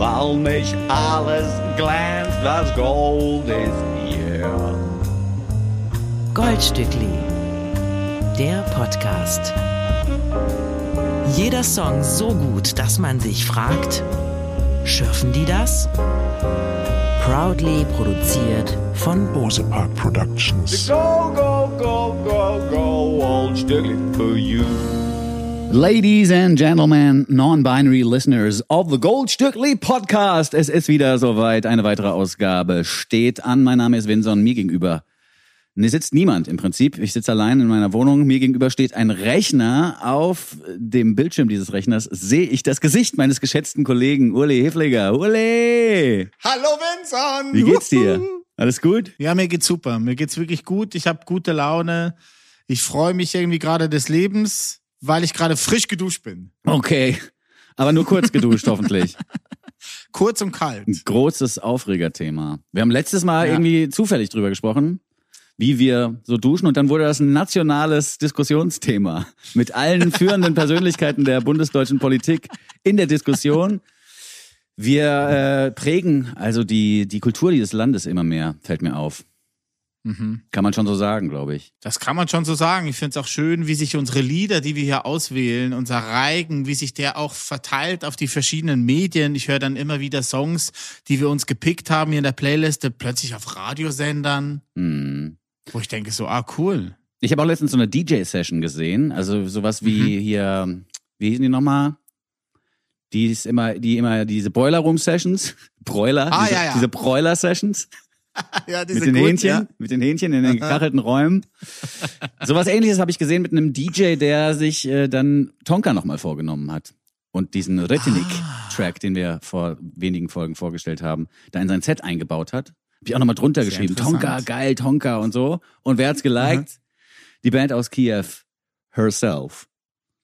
weil mich alles glänzt, was Gold ist hier. Goldstückli, der Podcast. Jeder Song so gut, dass man sich fragt, schürfen die das? Proudly produziert von Bose Park Productions. Go, go, go, go, go, Goldstückli for you. Ladies and gentlemen, non-binary listeners of the Goldstückli Podcast. Es ist wieder soweit. Eine weitere Ausgabe steht an. Mein Name ist Vinson. Mir gegenüber ne, sitzt niemand im Prinzip. Ich sitze allein in meiner Wohnung. Mir gegenüber steht ein Rechner. Auf dem Bildschirm dieses Rechners sehe ich das Gesicht meines geschätzten Kollegen Uli Hefliger. Uli! Hallo Vincent! Wie geht's dir? Alles gut? Ja, mir geht's super. Mir geht's wirklich gut. Ich habe gute Laune. Ich freue mich irgendwie gerade des Lebens, weil ich gerade frisch geduscht bin. Okay. Aber nur kurz geduscht, hoffentlich. Kurz und kalt. Ein großes Aufregerthema. Wir haben letztes Mal Ja. irgendwie zufällig drüber gesprochen, wie wir so duschen und dann wurde das ein nationales Diskussionsthema mit allen führenden Persönlichkeiten der bundesdeutschen Politik in der Diskussion. Wir äh, prägen also die, die Kultur dieses Landes immer mehr, fällt mir auf. Kann man schon so sagen, glaube ich. Das kann man schon so sagen. Ich finde es auch schön, wie sich unsere Lieder, die wir hier auswählen, unser Reigen, wie sich der auch verteilt auf die verschiedenen Medien. Ich höre dann immer wieder Songs, die wir uns gepickt haben hier in der Playliste, plötzlich auf Radiosendern, Hm. wo ich denke so, ah cool. Ich habe auch letztens so eine DJ-Session gesehen, also sowas wie Mhm. hier, wie hießen die nochmal? Die ist immer, die immer diese Boiler Room Sessions, Broiler, Ah, diese, ja, ja. diese Broiler Sessions Ja, mit den Hähnchen, mit den Hähnchen in den gekachelten Räumen. Sowas ähnliches habe ich gesehen mit einem DJ, der sich äh, dann Tonka nochmal vorgenommen hat und diesen Retinik-Track, Ah. den wir vor wenigen Folgen vorgestellt haben, da in sein Set eingebaut hat. Hab ich auch nochmal drunter Sehr geschrieben. Tonka, geil, Tonka und so. Und wer hat's geliked? Die Band aus Kiew, Herself.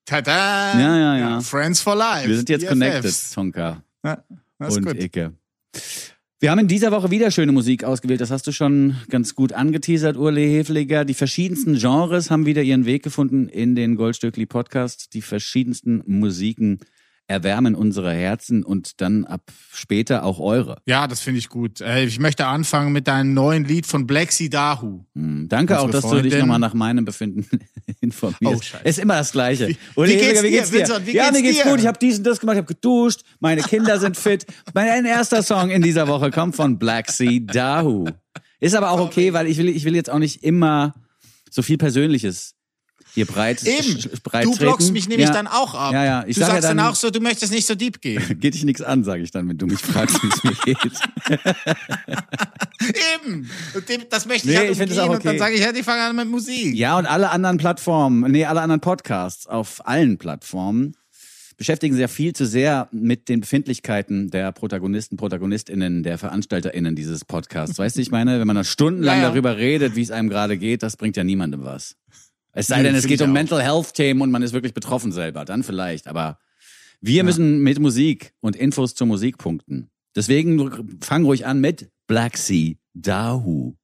Tada! Ja, ja, ja. Friends for Life. Wir sind jetzt BFFs. connected, Tonka Ja, und gut. Icke. Wir haben in dieser Woche wieder schöne Musik ausgewählt. Das hast du schon ganz gut angeteasert, Urle Hefliger. Die verschiedensten Genres haben wieder ihren Weg gefunden in den Goldstückli Podcast. Die verschiedensten Musiken erwärmen unsere Herzen und dann ab später auch eure. Ja, das finde ich gut. Äh, Ich möchte anfangen mit deinem neuen Lied von Black Sea Dahu. Hm, Danke auch, dass du dich Freundin- nochmal nach meinem Befinden informierst. Oh, scheiße. ist immer das Gleiche. Wie- Uli wie geht's Hefliger, dir, Vincent? Wie ja, geht's mir geht's dir? gut. Ich habe dies und das gemacht, ich habe geduscht. Meine Kinder sind fit. Mein erster Song in dieser Woche kommt von Black Sea Dahu. Ist aber auch okay, weil ich will, ich will jetzt auch nicht immer so viel Persönliches hier breit, Eben. breit Du blockst mich nämlich ja. dann auch ab. Ja, ja. Ich du sag ja sagst dann, dann- auch so, du möchtest nicht so deep gehen. Geht dich nichts an, sage ich dann, wenn du mich fragst, wie es mir geht. Eben. Dem, das möchte Nee, ich halt ich find umgehen das auch und dann okay. sage ich, ja, ich fange an mit Musik. Ja, und alle anderen Plattformen, nee, alle anderen Podcasts auf allen Plattformen beschäftigen sich ja viel zu sehr mit den Befindlichkeiten der Protagonisten, ProtagonistInnen, der VeranstalterInnen dieses Podcasts. Weißt du, ich meine, wenn man da stundenlang Ja, ja. darüber redet, wie es einem gerade geht, das bringt ja niemandem was. Es sei denn, es geht um. Mental Health Themen und man ist wirklich betroffen selber, dann vielleicht. Aber wir müssen mit Musik und Infos zur Musik punkten. Deswegen fang ruhig an mit Black Sea Dahu.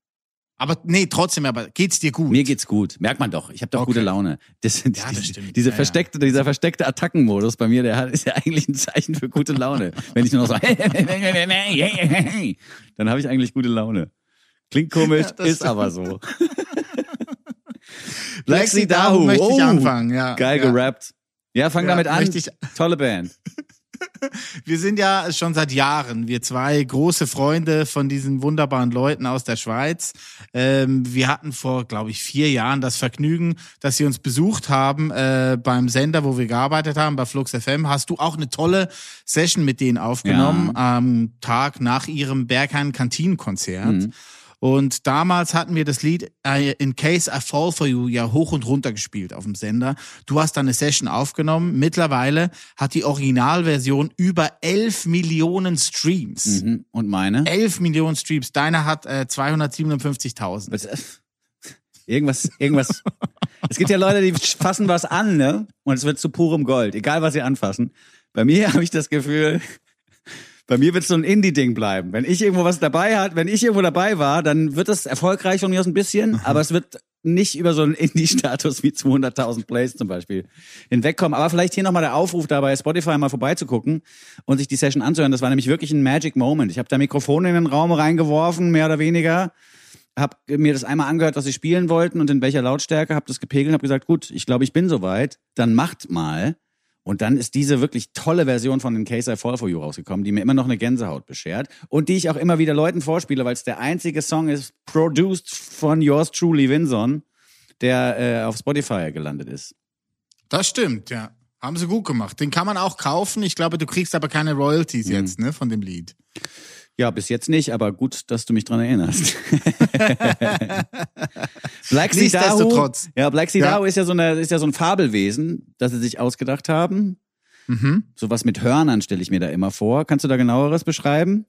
Aber nee, trotzdem, aber geht's dir gut? Mir geht's gut. Merkt man doch. Ich habe doch Okay. gute Laune. Das, sind Ja, das diese, stimmt. Diese Ja, ja. versteckte, dieser versteckte Attackenmodus bei mir, der hat, ist ja eigentlich ein Zeichen für gute Laune. Wenn ich nur noch so, dann habe ich eigentlich gute Laune. Klingt komisch, Ja, ist stimmt. aber so. Sea Dahu möchte ich Oh, anfangen, ja. Geil ja. gerappt. Ja, fang Ja, damit an. ich- Tolle Band. Wir sind ja schon seit Jahren, wir zwei große Freunde von diesen wunderbaren Leuten aus der Schweiz. Ähm, wir hatten vor, glaube ich, vier Jahren das Vergnügen, dass sie uns besucht haben äh, beim Sender, wo wir gearbeitet haben, bei Flux FM. Hast du auch eine tolle Session mit denen aufgenommen am Tag nach ihrem Berghain Kantinenkonzert. Mhm. Und damals hatten wir das Lied äh, In Case I Fall For You ja hoch und runter gespielt auf dem Sender. Du hast dann eine Session aufgenommen. Mittlerweile hat die Originalversion über 11 Millionen Streams. Mhm. Und meine? 11 Millionen Streams. Deine hat äh, 257.000. Was, äh, Irgendwas, irgendwas. es gibt ja Leute, die fassen was an, ne? Und es wird zu purem Gold, egal was sie anfassen. Bei mir habe ich das Gefühl, bei mir wird es so ein Indie-Ding bleiben. Wenn ich irgendwo was dabei hat, wenn ich irgendwo dabei war, dann wird das erfolgreich von mir aus ein bisschen, aber es wird nicht über so einen Indie-Status wie 200.000 Plays zum Beispiel hinwegkommen. Aber vielleicht hier nochmal der Aufruf, da bei Spotify mal vorbeizugucken und sich die Session anzuhören. Das war nämlich wirklich ein Magic Moment. Ich habe da Mikrofone in den Raum reingeworfen, mehr oder weniger. Hab mir das einmal angehört, was sie spielen wollten und in welcher Lautstärke, hab das gepegelt, hab gesagt, gut, ich glaube, ich bin soweit, dann macht mal. Und dann ist diese wirklich tolle Version von den Case I Fall For You rausgekommen, die mir immer noch eine Gänsehaut beschert und die ich auch immer wieder Leuten vorspiele, weil es der einzige Song ist, produced von yours truly, Vinson, der äh, auf Spotify gelandet ist. Das stimmt, ja. Haben sie gut gemacht. Den kann man auch kaufen. Ich glaube, du kriegst aber keine Royalties Mhm. jetzt, ne, von dem Lied. Ja, bis jetzt nicht, aber gut, dass du mich dran erinnerst. Black Nichtsdestotrotz. ja, Black Sea Ja. Ist ja so eine, ist ja so ein Fabelwesen, das sie sich ausgedacht haben. Mhm. Sowas mit Hörnern stelle ich mir da immer vor. Kannst du da genaueres beschreiben?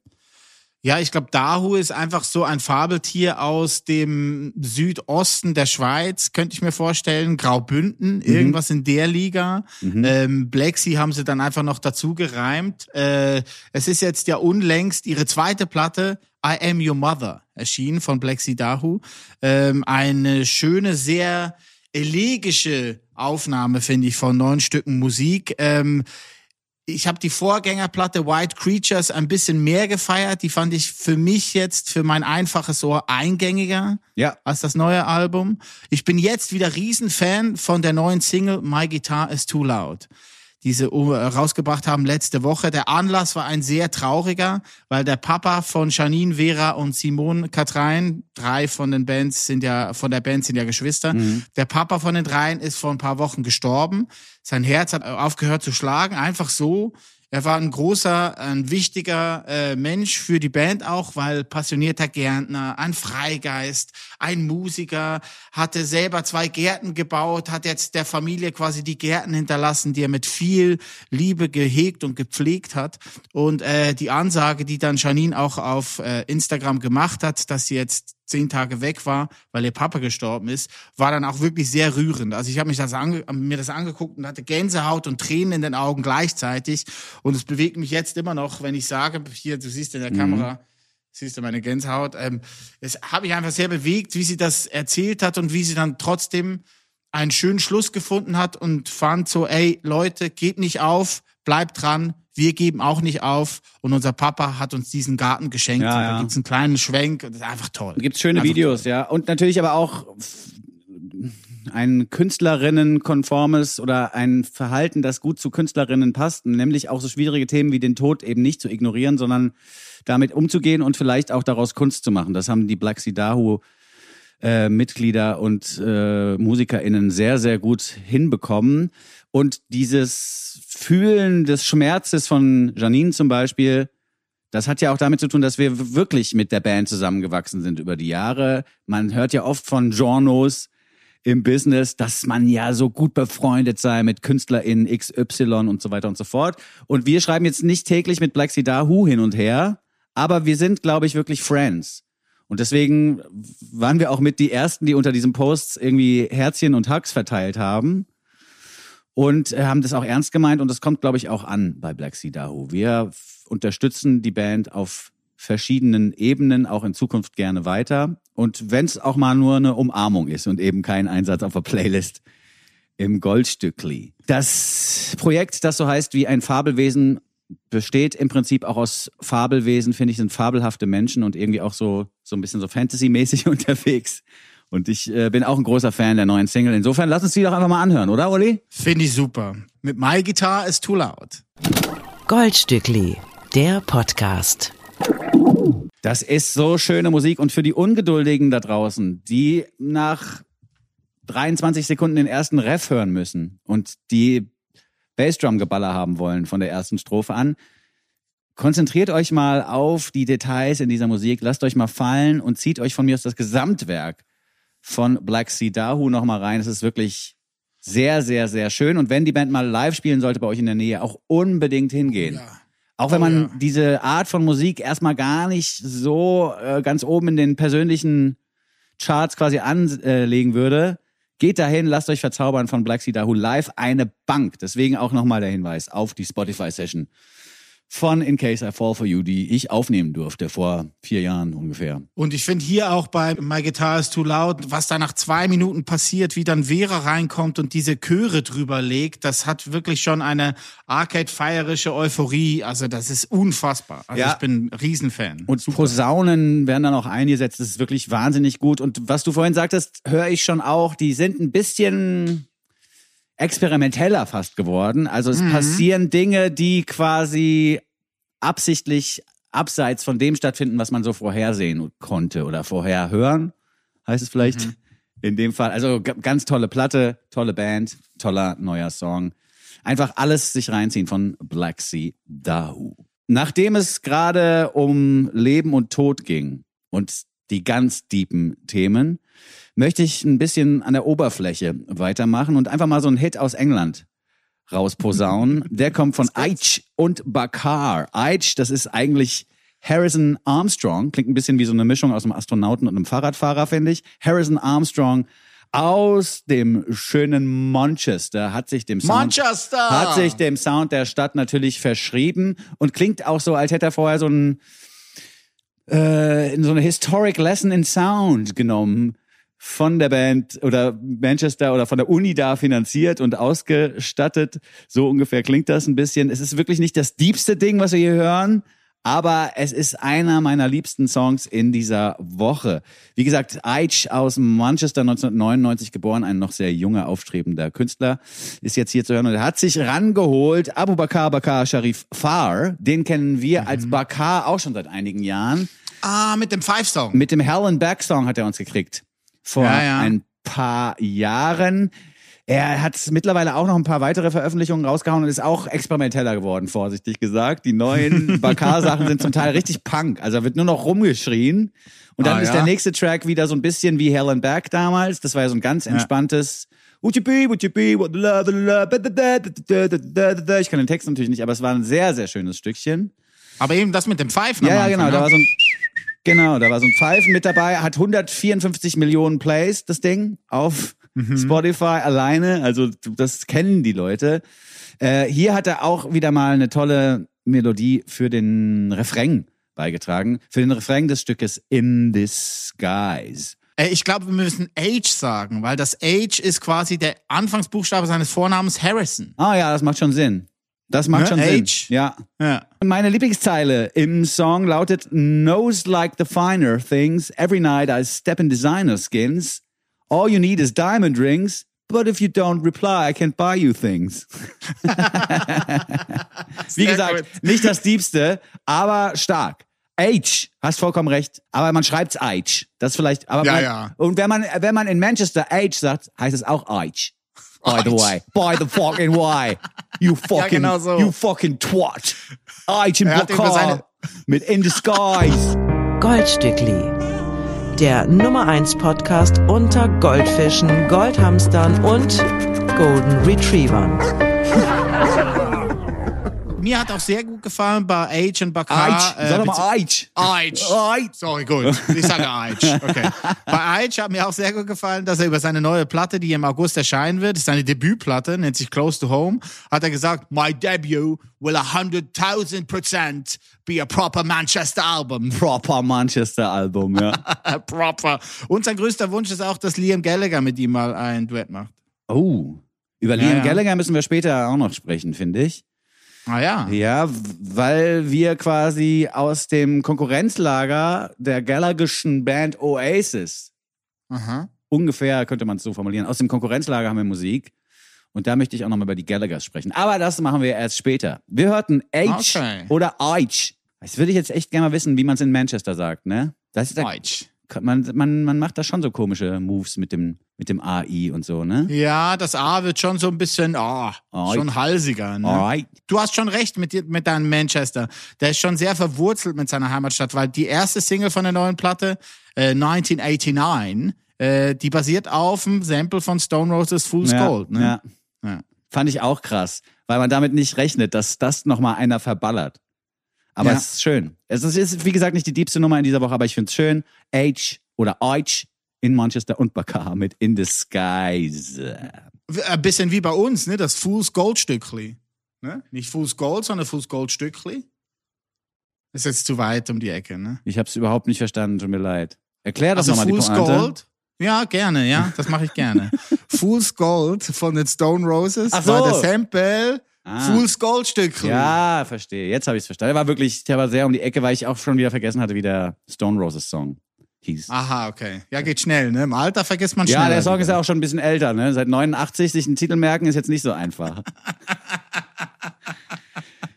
Ja, ich glaube, Dahu ist einfach so ein Fabeltier aus dem Südosten der Schweiz, könnte ich mir vorstellen. Graubünden, irgendwas in der Liga. Ähm, Black Sea haben sie dann einfach noch dazu gereimt. Äh, es ist jetzt ja unlängst ihre zweite Platte, I Am Your Mother, erschienen von Black Sea Dahu. Ähm, eine schöne, sehr elegische Aufnahme, finde ich, von neun Stücken Musik. Ähm, ich habe die Vorgängerplatte White Creatures ein bisschen mehr gefeiert. Die fand ich für mich jetzt, für mein einfaches Ohr, eingängiger Ja. als das neue Album. Ich bin jetzt wieder Riesenfan von der neuen Single My Guitar is Too Loud. Diese äh, rausgebracht haben letzte Woche. Der Anlass war ein sehr trauriger, weil der Papa von Janine, Vera und Simone Katrein, drei von den Bands sind ja, von der Band sind ja Geschwister. Der Papa von den dreien ist vor ein paar Wochen gestorben. Sein Herz hat aufgehört zu schlagen, einfach so. Er war ein großer, ein wichtiger äh, Mensch für die Band auch, weil passionierter Gärtner, ein Freigeist, ein Musiker, hatte selber zwei Gärten gebaut, hat jetzt der Familie quasi die Gärten hinterlassen, die er mit viel Liebe gehegt und gepflegt hat. Und äh, die Ansage, die dann Janine auch auf äh, Instagram gemacht hat, dass sie jetzt zehn Tage weg war, weil ihr Papa gestorben ist, war dann auch wirklich sehr rührend. Also ich habe mich das mir das angeguckt und hatte Gänsehaut und Tränen in den Augen gleichzeitig. Und es bewegt mich jetzt immer noch, wenn ich sage, hier, du siehst in der Kamera, siehst du meine Gänsehaut. Ähm, es habe ich einfach sehr bewegt, wie sie das erzählt hat und wie sie dann trotzdem einen schönen Schluss gefunden hat und fand so, ey, Leute, geht nicht auf, bleibt dran, wir geben auch nicht auf. Und unser Papa hat uns diesen Garten geschenkt. Ja, ja. Da gibt's einen kleinen Schwenk und das ist einfach toll. Gibt's schöne Einfach Videos, ja. Und natürlich aber auch ein Künstlerinnenkonformes oder ein Verhalten, das gut zu Künstlerinnen passt, nämlich auch so schwierige Themen wie den Tod eben nicht zu ignorieren, sondern damit umzugehen und vielleicht auch daraus Kunst zu machen. Das haben die Black Sea Dahu äh, Mitglieder und äh, MusikerInnen sehr, sehr gut hinbekommen. Und dieses Fühlen des Schmerzes von Janine zum Beispiel, das hat ja auch damit zu tun, dass wir wirklich mit der Band zusammengewachsen sind über die Jahre. Man hört ja oft von Journos im Business, dass man ja so gut befreundet sei mit KünstlerInnen XY und so weiter und so fort. Und wir schreiben jetzt nicht täglich mit Black Sea Dahu hin und her, aber wir sind, glaube ich, wirklich Friends. Und deswegen waren wir auch mit die Ersten, die unter diesen Posts irgendwie Herzchen und Hugs verteilt haben. Und äh, haben das auch ernst gemeint und das kommt, glaube ich, auch an bei Black Sea Dahu. Wir unterstützen die Band auf verschiedenen Ebenen auch in Zukunft gerne weiter. Und wenn es auch mal nur eine Umarmung ist und eben kein Einsatz auf der Playlist im Goldstückli. Das Projekt, das so heißt wie ein Fabelwesen, besteht im Prinzip auch aus Fabelwesen, finde ich, sind fabelhafte Menschen und irgendwie auch so, so ein bisschen so Fantasy-mäßig unterwegs. Und ich äh, bin auch ein großer Fan der neuen Single. Insofern lass uns die doch einfach mal anhören, oder, Uli? Finde ich super. Mit My Guitar is Too Loud. Goldstückli, der Podcast. Das ist so schöne Musik und für die Ungeduldigen da draußen, die nach 23 Sekunden den ersten Ref hören müssen und die Bassdrum-Geballer haben wollen von der ersten Strophe an, konzentriert euch mal auf die Details in dieser Musik, lasst euch mal fallen und zieht euch von mir aus das Gesamtwerk von Black Sea Dahu noch mal rein. Es ist wirklich sehr, sehr, sehr schön und wenn die Band mal live spielen sollte bei euch in der Nähe, auch unbedingt hingehen. Auch wenn Oh man ja. diese Art von Musik erstmal gar nicht so äh, ganz oben in den persönlichen Charts quasi anlegen würde, geht dahin, lasst euch verzaubern von Black Sea Dahu live eine Bank. Deswegen auch nochmal der Hinweis auf die Spotify-Session von In Case I Fall For You, die ich aufnehmen durfte vor vier Jahren ungefähr. Und ich finde hier auch bei My Guitar is Too Loud, was da nach zwei Minuten passiert, wie dann Vera reinkommt und diese Chöre drüber legt, das hat wirklich schon eine arcade-feierische Euphorie. Also das ist unfassbar. Also Ja. ich bin ein Riesenfan. Und Posaunen werden dann auch eingesetzt. Das ist wirklich wahnsinnig gut. Und was du vorhin sagtest, höre ich schon auch, die sind ein bisschen experimenteller fast geworden. Also es passieren Dinge, die quasi absichtlich abseits von dem stattfinden, was man so vorhersehen konnte oder vorher hören, heißt es vielleicht in dem Fall. Also ganz tolle Platte, tolle Band, toller neuer Song. Einfach alles sich reinziehen von Black Sea Dahu. Nachdem es gerade um Leben und Tod ging und die ganz deepen Themen, möchte ich ein bisschen an der Oberfläche weitermachen und einfach mal so einen Hit aus England rausposaunen. Der kommt von Aitch und Bakar. Aitch, das ist eigentlich Harrison Armstrong. Klingt ein bisschen wie so eine Mischung aus einem Astronauten und einem Fahrradfahrer, finde ich. Harrison Armstrong aus dem schönen Manchester hat sich dem Sound, Manchester! hat sich dem Sound der Stadt natürlich verschrieben und klingt auch so, als hätte er vorher so ein äh, so eine Historic Lesson in Sound genommen von der Band oder Manchester oder von der Uni da finanziert und ausgestattet. So ungefähr klingt das ein bisschen. Es ist wirklich nicht das diebste Ding, was wir hier hören, aber es ist einer meiner liebsten Songs in dieser Woche. Wie gesagt, Aitch aus Manchester 1999 geboren, ein noch sehr junger, aufstrebender Künstler, ist jetzt hier zu hören und er hat sich rangeholt Abu Bakar Bakar Sharif Far, den kennen wir als Bakar auch schon seit einigen Jahren. Ah, mit dem Five-Song. Mit dem Hell and Back Song hat er uns gekriegt vor ja, ja. ein paar Jahren. Er hat mittlerweile auch noch ein paar weitere Veröffentlichungen rausgehauen und ist auch experimenteller geworden, vorsichtig gesagt. Die neuen Bakar-Sachen sind zum Teil richtig Punk. Also wird nur noch rumgeschrien. Und dann ah, ist der nächste Track wieder so ein bisschen wie Helen Back damals. Das war ja so ein ganz entspanntes Would you be, would you be, what love, love, Ich kann den Text natürlich nicht, aber es war ein sehr, sehr schönes Stückchen. Aber eben das mit dem Pfeifen. Ja, ja, genau. Da ne? war so ein genau, da war so ein Pfeifen mit dabei, hat 154 Millionen Plays, das Ding, auf Spotify alleine. Also das kennen die Leute. Äh, hier hat er auch wieder mal eine tolle Melodie für den Refrain beigetragen. Für den Refrain des Stückes In Disguise. Ich glaube, wir müssen Age sagen, weil das Age ist quasi der Anfangsbuchstabe seines Vornamens Harrison. Ah ja, das macht schon Sinn. Das macht Ne? schon Sinn. Age. Ja. Ja. Meine Lieblingszeile im Song lautet Knows like the finer things. Every night I step in designer skins. All you need is diamond rings. But if you don't reply, I can't buy you things. Wie gesagt, gut. nicht das Diebste, aber stark. H, hast vollkommen recht. Aber man schreibt's H. Das vielleicht, aber Ja, man, ja. Und wenn man, wenn man in Manchester H sagt, heißt es auch H. By the way. By the fucking way. You fucking, genau so. you fucking twat. Er Pokal seine- mit In Disguise. Goldstückli. Der Nummer 1 Podcast unter Goldfischen, Goldhamstern und Golden Retrievern. Mir hat auch sehr gut gefallen bei Age und Bakar. H. Sag doch mal H. Age. H. Sorry, gut. Ich sage Age. Okay. Bei Age hat mir auch sehr gut gefallen, dass er über seine neue Platte, die im August erscheinen wird, ist seine Debütplatte, nennt sich Close to Home, hat er gesagt, My debut will 100.000% be a proper Manchester album. Proper Manchester Album, ja. proper. Und sein größter Wunsch ist auch, dass Liam Gallagher mit ihm mal ein Duett macht. Oh. Über Liam ja. Gallagher müssen wir später auch noch sprechen, finde ich. Ah ja. Ja, weil wir quasi aus dem Konkurrenzlager der Gallagherschen Band Oasis, Aha. ungefähr könnte man es so formulieren, aus dem Konkurrenzlager haben wir Musik. Und da möchte ich auch nochmal über die Gallaghers sprechen. Aber das machen wir erst später. Wir hörten H Okay. oder H. Das würde ich jetzt echt gerne mal wissen, wie man es in Manchester sagt, ne? Das ist Age. man, man, man macht da schon so komische Moves mit dem, mit dem AI und so, ne? Ja, das A wird schon so ein bisschen, Alright. schon halsiger. Ne? Alright. Du hast schon recht mit, mit deinem Manchester. Der ist schon sehr verwurzelt mit seiner Heimatstadt, weil die erste Single von der neuen Platte, äh, 1989, äh, die basiert auf dem Sample von Stone Roses Fool's ja, Gold. Ne? Ja. Ja. Fand ich auch krass, weil man damit nicht rechnet, dass das nochmal einer verballert. Aber Ja. es ist schön. Es ist, ist, wie gesagt, nicht die diebste Nummer in dieser Woche, aber ich finde es schön. H oder H in Manchester und Bakar mit In Disguise. Ein bisschen wie bei uns, ne? das Fool's Gold Stückli. Ne? Nicht Fool's Gold, sondern Fool's Gold Stückli. Ist jetzt zu weit um die Ecke, ne? Ich habe es überhaupt nicht verstanden, tut mir leid. Erklär doch Also nochmal die Fool's Pointe. Gold. Ja, gerne, ja, das mache ich gerne. Fool's Gold von den Stone Roses Ach so. war der Sample Ah. Fool's Gold Stückchen. Ja, verstehe. Jetzt habe ich es verstanden. Der war wirklich, der war sehr um die Ecke, weil ich auch schon wieder vergessen hatte, wie der Stone Roses Song hieß. Aha, okay. Ja, geht schnell, ne? Im Alter vergisst man schnell. ja, der Song ist ja auch schon ein bisschen älter, ne? Seit 89 sich einen Titel merken ist jetzt nicht so einfach.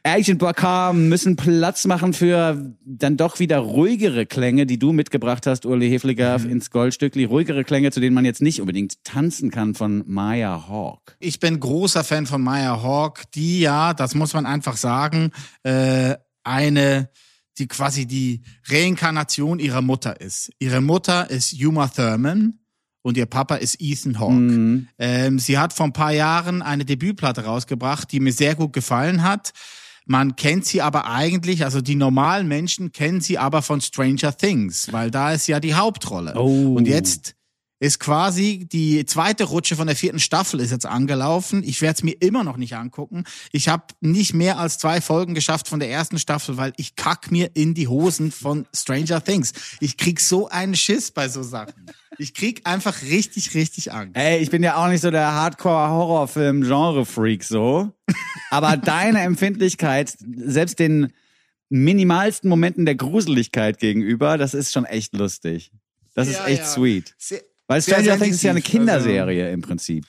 Agent Bakar müssen Platz machen für dann doch wieder ruhigere Klänge, die du mitgebracht hast, Uli Hefliger, Mhm. ins Goldstückli. Ruhigere Klänge, zu denen man jetzt nicht unbedingt tanzen kann, von Maya Hawk. Ich bin großer Fan von Maya Hawk, die ja, das muss man einfach sagen, äh, eine, die quasi die Reinkarnation ihrer Mutter ist. Ihre Mutter ist Uma Thurman und ihr Papa ist Ethan Hawke. Mhm. Ähm, sie hat vor ein paar Jahren eine Debütplatte rausgebracht, die mir sehr gut gefallen hat. Man kennt sie aber eigentlich, also die normalen Menschen kennen sie aber von Stranger Things, weil da ist ja die Hauptrolle. Oh. Und jetzt ist quasi die zweite Rutsche von der vierten Staffel ist jetzt angelaufen. Ich werde es mir immer noch nicht angucken. Ich habe nicht mehr als zwei Folgen geschafft von der ersten Staffel, weil ich kack mir in die Hosen von Stranger Things. Ich krieg so einen Schiss bei so Sachen. Ich krieg einfach richtig, richtig Angst. Ey, ich bin ja auch nicht so der Hardcore-Horrorfilm-Genre-Freak so. Aber deine Empfindlichkeit, selbst den minimalsten Momenten der Gruseligkeit gegenüber, das ist schon echt lustig. Das ist Ja, echt ja. sweet. Weil Stranger Things ist ja eine also- Kinderserie im Prinzip.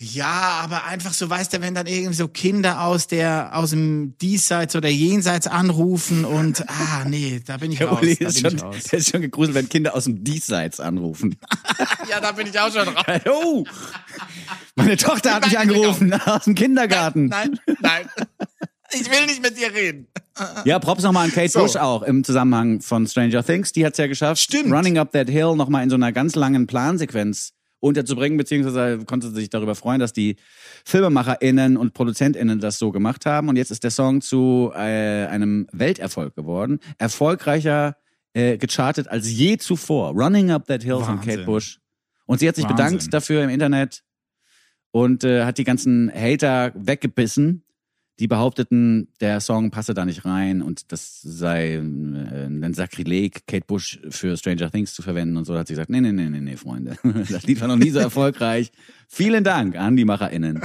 Ja, aber einfach so, weißt du, wenn dann irgendwie so Kinder aus der, aus dem Diesseits oder Jenseits anrufen und, ah, nee, da bin ich Der raus. Uli ist schon, raus. der ist schon gegruselt, wenn Kinder aus dem Diesseits anrufen. Ja, da bin ich auch schon raus. Oh, meine Tochter hat mich Nein, angerufen aus dem Kindergarten. Nein, nein. Ich will nicht mit dir reden. Ja, Props nochmal an Kate So. Bush auch im Zusammenhang von Stranger Things. Die hat's ja geschafft, Stimmt. Running Up That Hill nochmal in so einer ganz langen Plansequenz unterzubringen, beziehungsweise konnte sie sich darüber freuen, dass die FilmemacherInnen und ProduzentInnen das so gemacht haben. Und jetzt ist der Song zu äh, einem Welterfolg geworden. Erfolgreicher äh, gechartet als je zuvor. Running Up That Hill von Wahnsinn. Kate Bush. Und sie hat sich Wahnsinn. bedankt dafür im Internet und äh, hat die ganzen Hater weggebissen, die behaupteten, der Song passe da nicht rein und das sei äh, ein Sakrileg, Kate Bush für Stranger Things zu verwenden und so. Da hat sie gesagt, nee, nee, nee, nee, nee, Freunde. Das Lied war noch nie so erfolgreich. Vielen Dank an die MacherInnen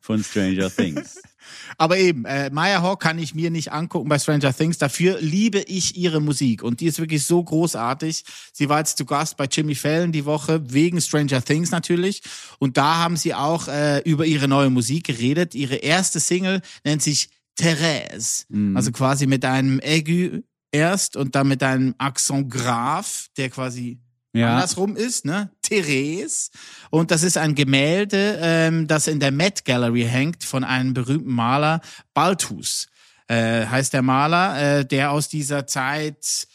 von Stranger Things. Aber eben, äh, Maya Hawk kann ich mir nicht angucken bei Stranger Things. Dafür liebe ich ihre Musik und die ist wirklich so großartig. Sie war jetzt zu Gast bei Jimmy Fallon die Woche wegen Stranger Things natürlich und da haben sie auch äh, über ihre neue Musik geredet. Ihre erste Single nennt sich Therese, also quasi mit einem Aigu erst und dann mit einem Accent grave, der quasi Ja. andersrum ist, ne? Therese. Und das ist ein Gemälde, ähm, das in der Met Gallery hängt von einem berühmten Maler, Balthus. Äh, heißt der Maler, äh, der aus dieser Zeit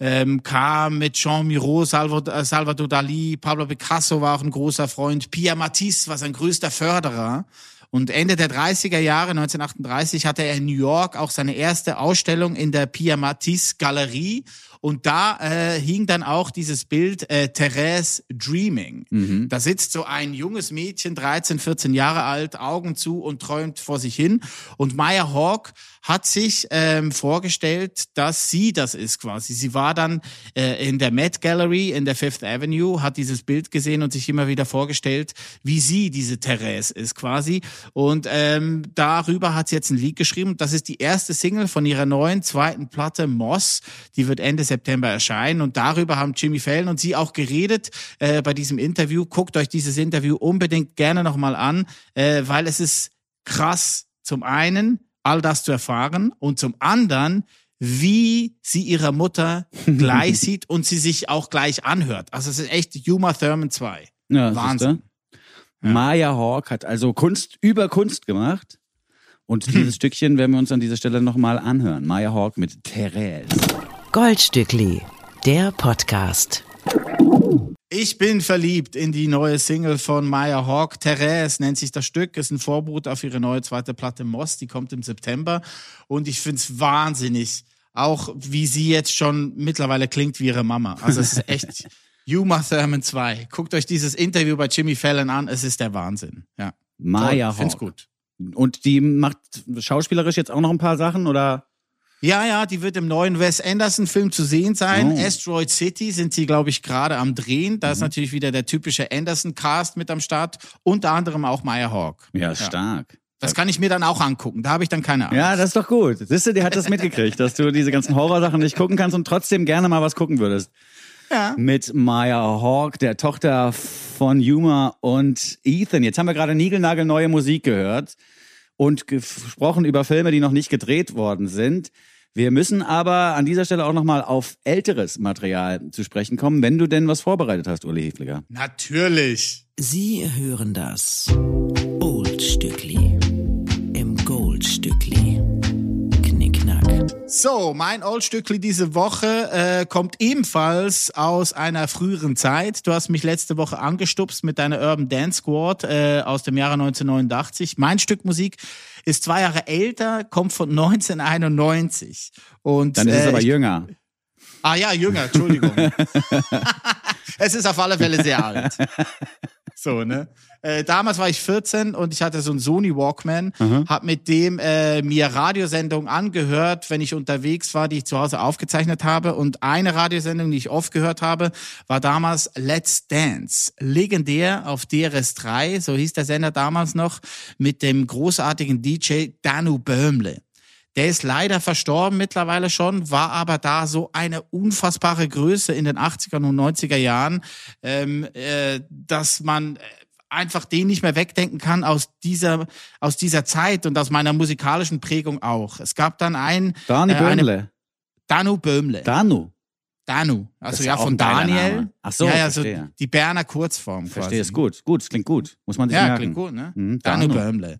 ähm, kam mit Jean Miro, Salvador, äh, Salvador Dali, Pablo Picasso war auch ein großer Freund, Pierre Matisse war sein größter Förderer. Und Ende der 30er Jahre, 1938, hatte er in New York auch seine erste Ausstellung in der Pierre Matisse Galerie. Und da äh, hing dann auch dieses Bild äh, Therese Dreaming. Da sitzt so ein junges Mädchen, 13, 14 Jahre alt, Augen zu und träumt vor sich hin. Und Maya Hawk hat sich ähm, vorgestellt, dass sie das ist quasi. Sie war dann äh, in der Met Gallery in der Fifth Avenue, hat dieses Bild gesehen und sich immer wieder vorgestellt, wie sie diese Therese ist quasi. Und ähm, darüber hat sie jetzt ein Lied geschrieben. Das ist die erste Single von ihrer neuen zweiten Platte Moss. Die wird Ende September erscheinen. Und darüber haben Jimmy Fallon und sie auch geredet äh, bei diesem Interview. Guckt euch dieses Interview unbedingt gerne nochmal an, äh, weil es ist krass. Zum einen all das zu erfahren und zum anderen, wie sie ihrer Mutter gleich sieht und sie sich auch gleich anhört. Also es ist echt Uma Thurman 2. Ja, Wahnsinn. siehste? Maya Hawk hat also Kunst über Kunst gemacht. Und dieses Stückchen werden wir uns an dieser Stelle nochmal anhören. Maya Hawk mit Therese. Goldstückli, der Podcast. Ich bin verliebt in die neue Single von Maya Hawk. Therese nennt sich das Stück, ist ein Vorbote auf ihre neue zweite Platte Moss, die kommt im September. Und ich find's wahnsinnig, auch wie sie jetzt schon mittlerweile klingt wie ihre Mama. Also es ist echt Uma Thurman 2. Guckt euch dieses Interview bei Jimmy Fallon an, es ist der Wahnsinn. Ja. Maya Toll, find's Hawk. gut. Und die macht schauspielerisch jetzt auch noch ein paar Sachen oder? Ja, ja, die wird im neuen Wes Anderson-Film zu sehen sein. Oh. Asteroid City sind sie, glaube ich, gerade am Drehen. Da Mhm. ist natürlich wieder der typische Anderson-Cast mit am Start. Unter anderem auch Maya Hawk. Ja, stark. Das kann ich mir dann auch angucken. Da habe ich dann keine Angst. Ja, das ist doch gut. Siehst du, die hat das mitgekriegt, dass du diese ganzen Horrorsachen nicht gucken kannst und trotzdem gerne mal was gucken würdest. Ja. Mit Maya Hawk, der Tochter von Yuma und Ethan. Jetzt haben wir gerade niegelnagelneue Musik gehört und gesprochen über Filme, die noch nicht gedreht worden sind. Wir müssen aber an dieser Stelle auch nochmal auf älteres Material zu sprechen kommen, wenn du denn was vorbereitet hast, Uli Hefliger. Natürlich. Sie hören das Oldstückli So, mein Oldstückli diese Woche äh, kommt ebenfalls aus einer früheren Zeit. Du hast mich letzte Woche angestupst mit deiner Urban Dance Squad äh, aus dem Jahre 1989. Mein Stück Musik ist zwei Jahre älter, kommt von 1991. Und, Dann ist es äh, aber ich- jünger. Ah ja, jünger, Entschuldigung. es ist auf alle Fälle sehr alt. So, ne? Äh, damals war ich 14 und ich hatte so einen Sony Walkman, hab mit dem äh, mir Radiosendungen angehört, wenn ich unterwegs war, die ich zu Hause aufgezeichnet habe. Und eine Radiosendung, die ich oft gehört habe, war damals Let's Dance. Legendär auf DRS3, so hieß der Sender damals noch, mit dem großartigen DJ Danu Böhmle. Der ist leider verstorben mittlerweile schon, war aber da so eine unfassbare Größe in den 80er und 90er Jahren, ähm, äh, dass man äh, einfach den nicht mehr wegdenken kann aus dieser aus dieser Zeit und aus meiner musikalischen Prägung auch. Es gab dann ein Dani äh, eine- Böhmle. Danu Böhmle. Danu. Danu, also ja von Daniel. Ach so, ja, ja, so verstehe. die Berner Kurzform Verstehe, quasi. ist gut. Gut, es klingt gut. Muss man sich Ja, merken. klingt gut, ne? Mhm, Danu. Böhmle.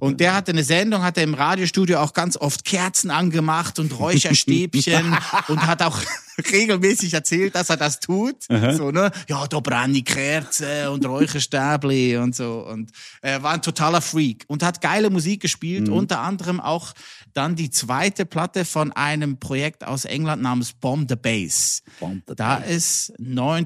Und der hatte eine Sendung, hat er im Radiostudio auch ganz oft Kerzen angemacht und Räucherstäbchen und hat auch regelmäßig erzählt, dass er das tut. So, ne? Ja, da brenne ich Kerzen und Räucherstäbli und so. Und er war ein totaler Freak und hat geile Musik gespielt, unter anderem auch dann die zweite Platte von einem Projekt aus England namens Bomb the Bass. Bomb the da ist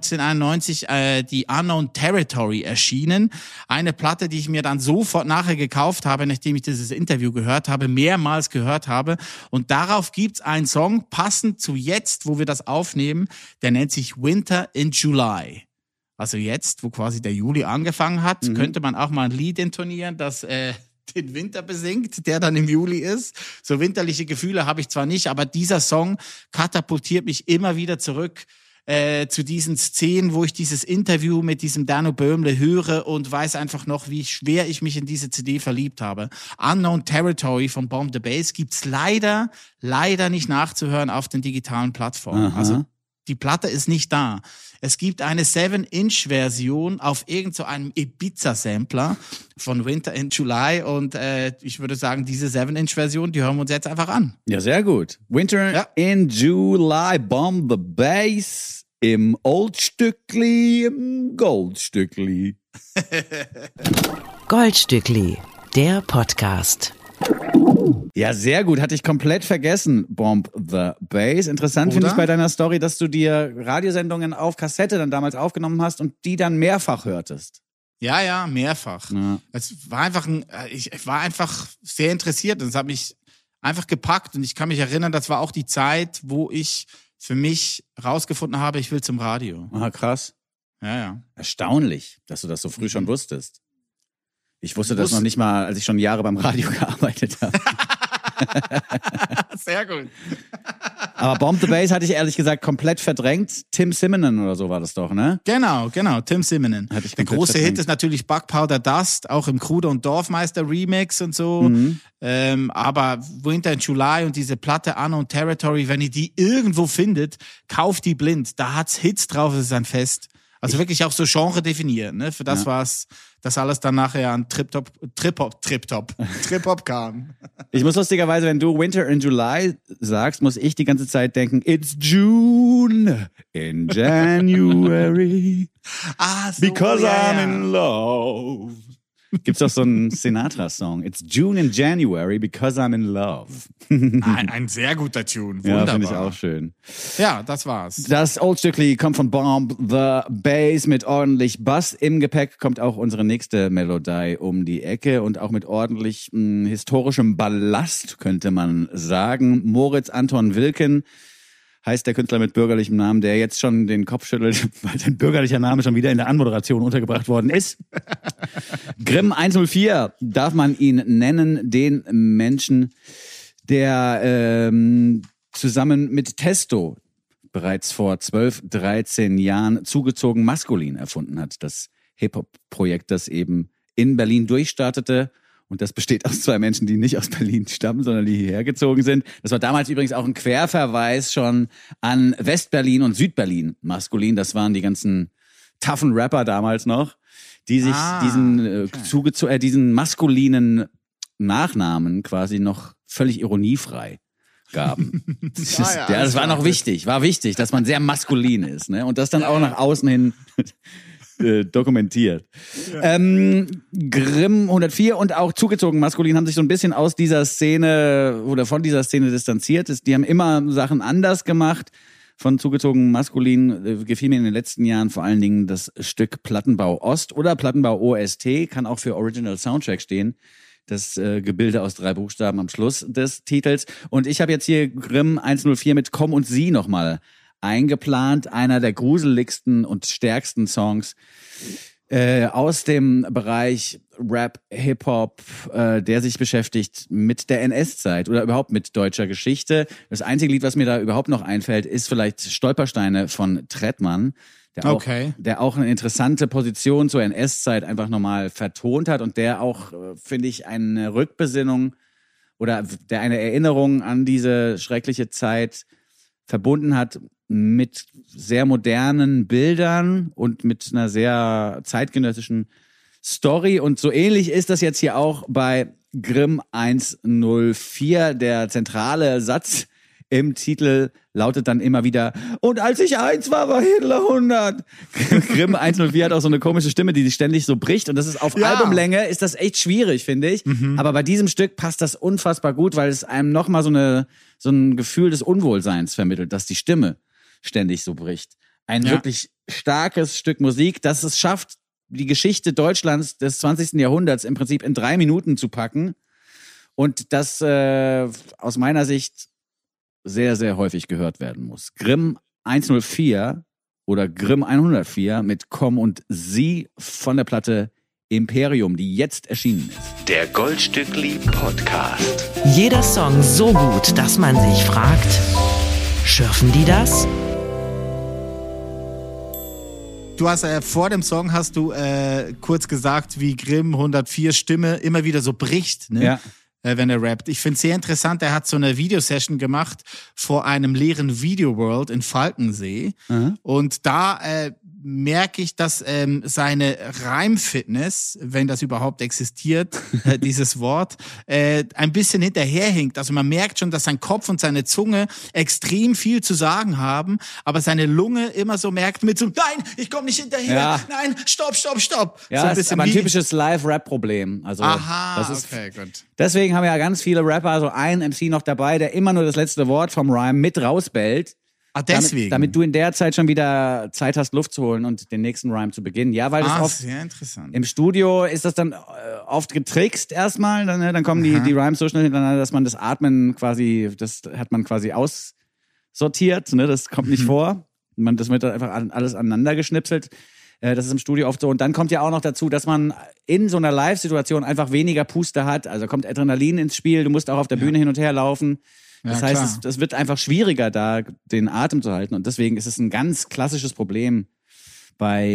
1991 äh, die Unknown Territory erschienen. Eine Platte, die ich mir dann sofort nachher gekauft habe, nachdem ich dieses Interview gehört habe, mehrmals gehört habe. Und darauf gibt's einen Song, passend zu jetzt, wo wir das aufnehmen, der nennt sich Winter in July. Also jetzt, wo quasi der Juli angefangen hat, könnte man auch mal ein Lied intonieren, das äh, den Winter besingt, der dann im Juli ist. So winterliche Gefühle habe ich zwar nicht, aber dieser Song katapultiert mich immer wieder zurück äh, zu diesen Szenen, wo ich dieses Interview mit diesem Dano Böhmle höre und weiß einfach noch, wie schwer ich mich in diese CD verliebt habe. Unknown Territory von Bomb the Bass gibt's leider, leider nicht nachzuhören auf den digitalen Plattformen. Aha. Also die Platte ist nicht da. Es gibt eine 7-Inch-Version auf irgend so einem Ibiza-Sampler von Winter in July und äh, ich würde sagen, diese 7-Inch-Version, die hören wir uns jetzt einfach an. Ja, sehr gut. Winter Ja. in July, Bomb the Bass im Oldstückli, im Goldstückli. Goldstückli, der Podcast. Ja, sehr gut. Hatte ich komplett vergessen. Bomb the Bass. Interessant finde ich bei deiner Story, dass du dir Radiosendungen auf Kassette dann damals aufgenommen hast und die dann mehrfach hörtest. Ja, ja, mehrfach. Ja. Es war einfach ein, äh, ich, ich war einfach sehr interessiert und es hat mich einfach gepackt und ich kann mich erinnern, das war auch die Zeit, wo ich für mich rausgefunden habe, ich will zum Radio. Aha, krass. Ja, ja. Erstaunlich, dass du das so früh schon wusstest. Ich wusste das noch nicht mal, als ich schon Jahre beim Radio gearbeitet habe. Sehr gut. Aber Bomb the Bass hatte ich ehrlich gesagt komplett verdrängt. Tim Simonon oder so war das doch, ne? Genau, genau, Tim ich Der große verdrängt. Hit ist natürlich Bug Powder Dust, auch im Kruder und Dorfmeister Remix und so. Mhm. Ähm, aber Winter in July und diese Platte Unknown Territory, wenn ihr die irgendwo findet, kauft die blind. Da hat's Hits drauf, es ist ein Fest. Also wirklich auch so Genre definiert, ne? Für das Ja. war's, dass alles dann nachher an Trip-Top, Trip-Hop, Trip-Top, Trip-Hop kam. Ich muss lustigerweise, wenn du Winter in July sagst, muss ich die ganze Zeit denken, it's June in January Ah, so, because ja, I'm in love. Gibt's doch so einen Sinatra-Song. It's June in January because I'm in love. ein, ein sehr guter Tune. Ja, Wunderbar. finde ich auch schön. Ja, das war's. Das Old Stückli kommt von Bomb the Bass mit ordentlich Bass. Im Gepäck kommt auch unsere nächste Melodie um die Ecke und auch mit ordentlich mh, historischem Ballast, könnte man sagen. Moritz Anton Wilken heißt der Künstler mit bürgerlichem Namen, der jetzt schon den Kopf schüttelt, weil sein bürgerlicher Name schon wieder in der Anmoderation untergebracht worden ist. Grimm 104 darf man ihn nennen, den Menschen, der ähm, zusammen mit Testo bereits vor 12, 13 Jahren zugezogen maskulin erfunden hat. Das Hip-Hop-Projekt, das eben in Berlin durchstartete. Und das besteht aus zwei Menschen, die nicht aus Berlin stammen, sondern die hierher gezogen sind. Das war damals übrigens auch ein Querverweis schon an Westberlin und Südberlin maskulin. Das waren die ganzen toughen Rapper damals noch, die sich Ah, diesen, äh, okay. zugezo- äh, diesen maskulinen Nachnamen quasi noch völlig ironiefrei gaben. Das, Ah, ja, alles das war noch wichtig, war wichtig, dass man sehr maskulin ist, ne? Und das dann auch nach außen hin äh, dokumentiert. Ähm, Grimm 104 und auch zugezogen maskulin haben sich so ein bisschen aus dieser Szene oder von dieser Szene distanziert. Die haben immer Sachen anders gemacht. Von zugezogen maskulin äh, gefiel mir in den letzten Jahren vor allen Dingen das Stück Plattenbau Ost oder Plattenbau OST, kann auch für Original Soundtrack stehen. Das äh, Gebilde aus drei Buchstaben am Schluss des Titels. Und ich habe jetzt hier Grimm 104 mit Komm und Sie nochmal eingeplant. Einer der gruseligsten und stärksten Songs äh, aus dem Bereich Rap, Hip-Hop, äh, der sich beschäftigt mit der NS-Zeit oder überhaupt mit deutscher Geschichte. Das einzige Lied, was mir da überhaupt noch einfällt, ist vielleicht Stolpersteine von Trettmann, der auch, Okay. der auch eine interessante Position zur NS-Zeit einfach nochmal vertont hat und der auch, äh, finde ich, eine Rückbesinnung oder der eine Erinnerung an diese schreckliche Zeit verbunden hat mit sehr modernen Bildern und mit einer sehr zeitgenössischen Story. Und so ähnlich ist das jetzt hier auch bei Grimm 104. Der zentrale Satz im Titel lautet dann immer wieder, und als ich eins war, war Hitler 100. Grimm 104 hat auch so eine komische Stimme, die sich ständig so bricht. Und das ist auf Ja. Albumlänge, ist das echt schwierig, finde ich. Aber bei diesem Stück passt das unfassbar gut, weil es einem nochmal so, eine, so ein Gefühl des Unwohlseins vermittelt, dass die Stimme ständig so bricht. Ein Ja. wirklich starkes Stück Musik, das es schafft, die Geschichte Deutschlands des 20. Jahrhunderts im Prinzip in drei Minuten zu packen. Und das äh, aus meiner Sicht sehr, sehr häufig gehört werden muss. Grimm 104 oder Grimm 104 mit Komm und Sie von der Platte Imperium, die jetzt erschienen ist. Der Goldstückli Podcast. Jeder Song so gut, dass man sich fragt, schürfen die das? Du hast äh, vor dem Song hast du äh, kurz gesagt, wie Grimm 104 Stimme immer wieder so bricht, ne? Ja. Äh, wenn er rappt. Ich finde sehr interessant, er hat so eine Videosession gemacht vor einem leeren Video World in Falkensee. Und da äh, merke ich, dass ähm, seine Reimfitness, wenn das überhaupt existiert, äh, dieses Wort, äh, ein bisschen hinterherhinkt. Also man merkt schon, dass sein Kopf und seine Zunge extrem viel zu sagen haben, aber seine Lunge immer so merkt mit so, nein, ich komme nicht hinterher, Ja. nein, stopp, stopp, stopp. Ja, so das ist aber ein typisches Live-Rap-Problem. Also, Aha, das ist, okay, gut. Deswegen haben ja ganz viele Rapper so einen MC noch dabei, der immer nur das letzte Wort vom Rhyme mit rausbellt. Ah, deswegen. Damit, damit du in der Zeit schon wieder Zeit hast, Luft zu holen und den nächsten Rhyme zu beginnen. Ja, weil das ah, oft sehr interessant. im Studio ist das dann äh, oft getrickst erstmal, dann, ne, dann kommen die, die Rhymes so schnell hintereinander, dass man das Atmen quasi, das hat man quasi aussortiert, ne, das kommt Mhm. nicht vor. Man, das wird dann einfach alles aneinander geschnipselt. Äh, Das ist im Studio oft so. Und dann kommt ja auch noch dazu, dass man in so einer Live-Situation einfach weniger Puste hat. Also kommt Adrenalin ins Spiel, du musst auch auf der Bühne hin und her laufen. Das Ja, heißt, es, es wird einfach schwieriger, da den Atem zu halten. Und deswegen ist es ein ganz klassisches Problem bei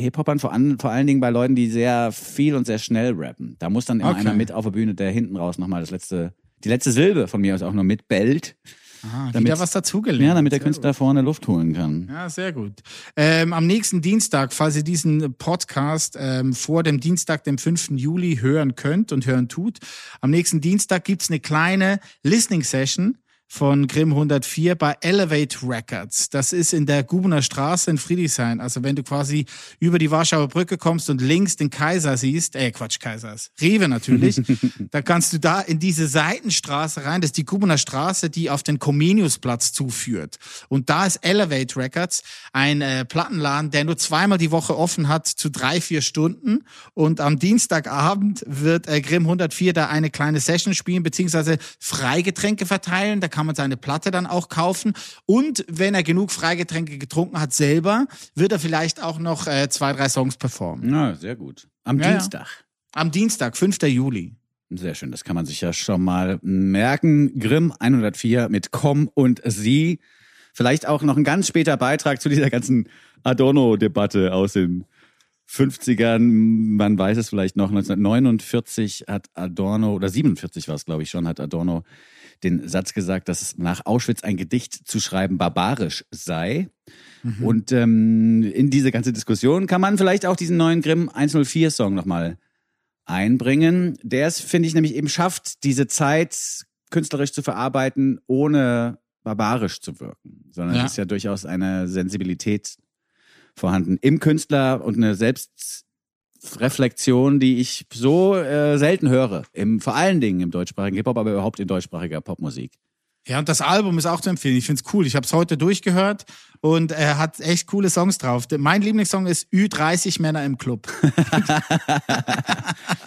Hip-Hopern, vor, an, vor allen Dingen bei Leuten, die sehr viel und sehr schnell rappen. Da muss dann immer Okay. einer mit auf der Bühne, der hinten raus nochmal das letzte, die letzte Silbe von mir aus auch nur mitbellt. Ah, damit- wieder was dazugelernt. Ja, damit der Sehr Künstler vorne Luft holen kann. Ja, sehr gut. Ähm, am nächsten Dienstag, falls ihr diesen Podcast ähm, vor dem Dienstag, dem 5. Juli hören könnt und hören tut, am nächsten Dienstag gibt's eine kleine Listening-Session von Grimm 104 bei Elevate Records. Das ist in der Gubener Straße in Friedrichshain. Also wenn du quasi über die Warschauer Brücke kommst und links den Kaiser siehst, äh Quatsch, Kaisers, Rewe natürlich, dann kannst du da in diese Seitenstraße rein. Das ist die Gubener Straße, die auf den Comeniusplatz zuführt. Und da ist Elevate Records, ein äh, Plattenladen, der nur zweimal die Woche offen hat zu drei, vier Stunden. Und am Dienstagabend wird äh, Grimm 104 da eine kleine Session spielen, beziehungsweise Freigetränke verteilen. Da kann man seine Platte dann auch kaufen. Und wenn er genug Freigetränke getrunken hat selber, wird er vielleicht auch noch äh, zwei, drei Songs performen. Ja, sehr gut. Am Ja, ja. Dienstag. Am Dienstag, 5. Juli. Sehr schön, das kann man sich ja schon mal merken. Grimm 104 mit Komm und Sie. Vielleicht auch noch ein ganz später Beitrag zu dieser ganzen Adorno-Debatte aus den 50ern. Man weiß es vielleicht noch. 1949 hat Adorno, oder 47 war es, glaube ich schon, hat Adorno den Satz gesagt, dass es nach Auschwitz ein Gedicht zu schreiben barbarisch sei. Und ähm, in diese ganze Diskussion kann man vielleicht auch diesen neuen Grimm 104-Song nochmal einbringen, der es, finde ich, nämlich eben schafft, diese Zeit künstlerisch zu verarbeiten, ohne barbarisch zu wirken, sondern Ja. es ist ja durchaus eine Sensibilität vorhanden im Künstler und eine Selbstreflexion, die ich so äh, selten höre, im, vor allen Dingen im deutschsprachigen Hip-Hop, aber überhaupt in deutschsprachiger Popmusik. Ja, und das Album ist auch zu empfehlen. Ich find's cool. Ich habe es heute durchgehört und er hat echt coole Songs drauf. Mein Lieblingssong ist Ü30 Männer im Club.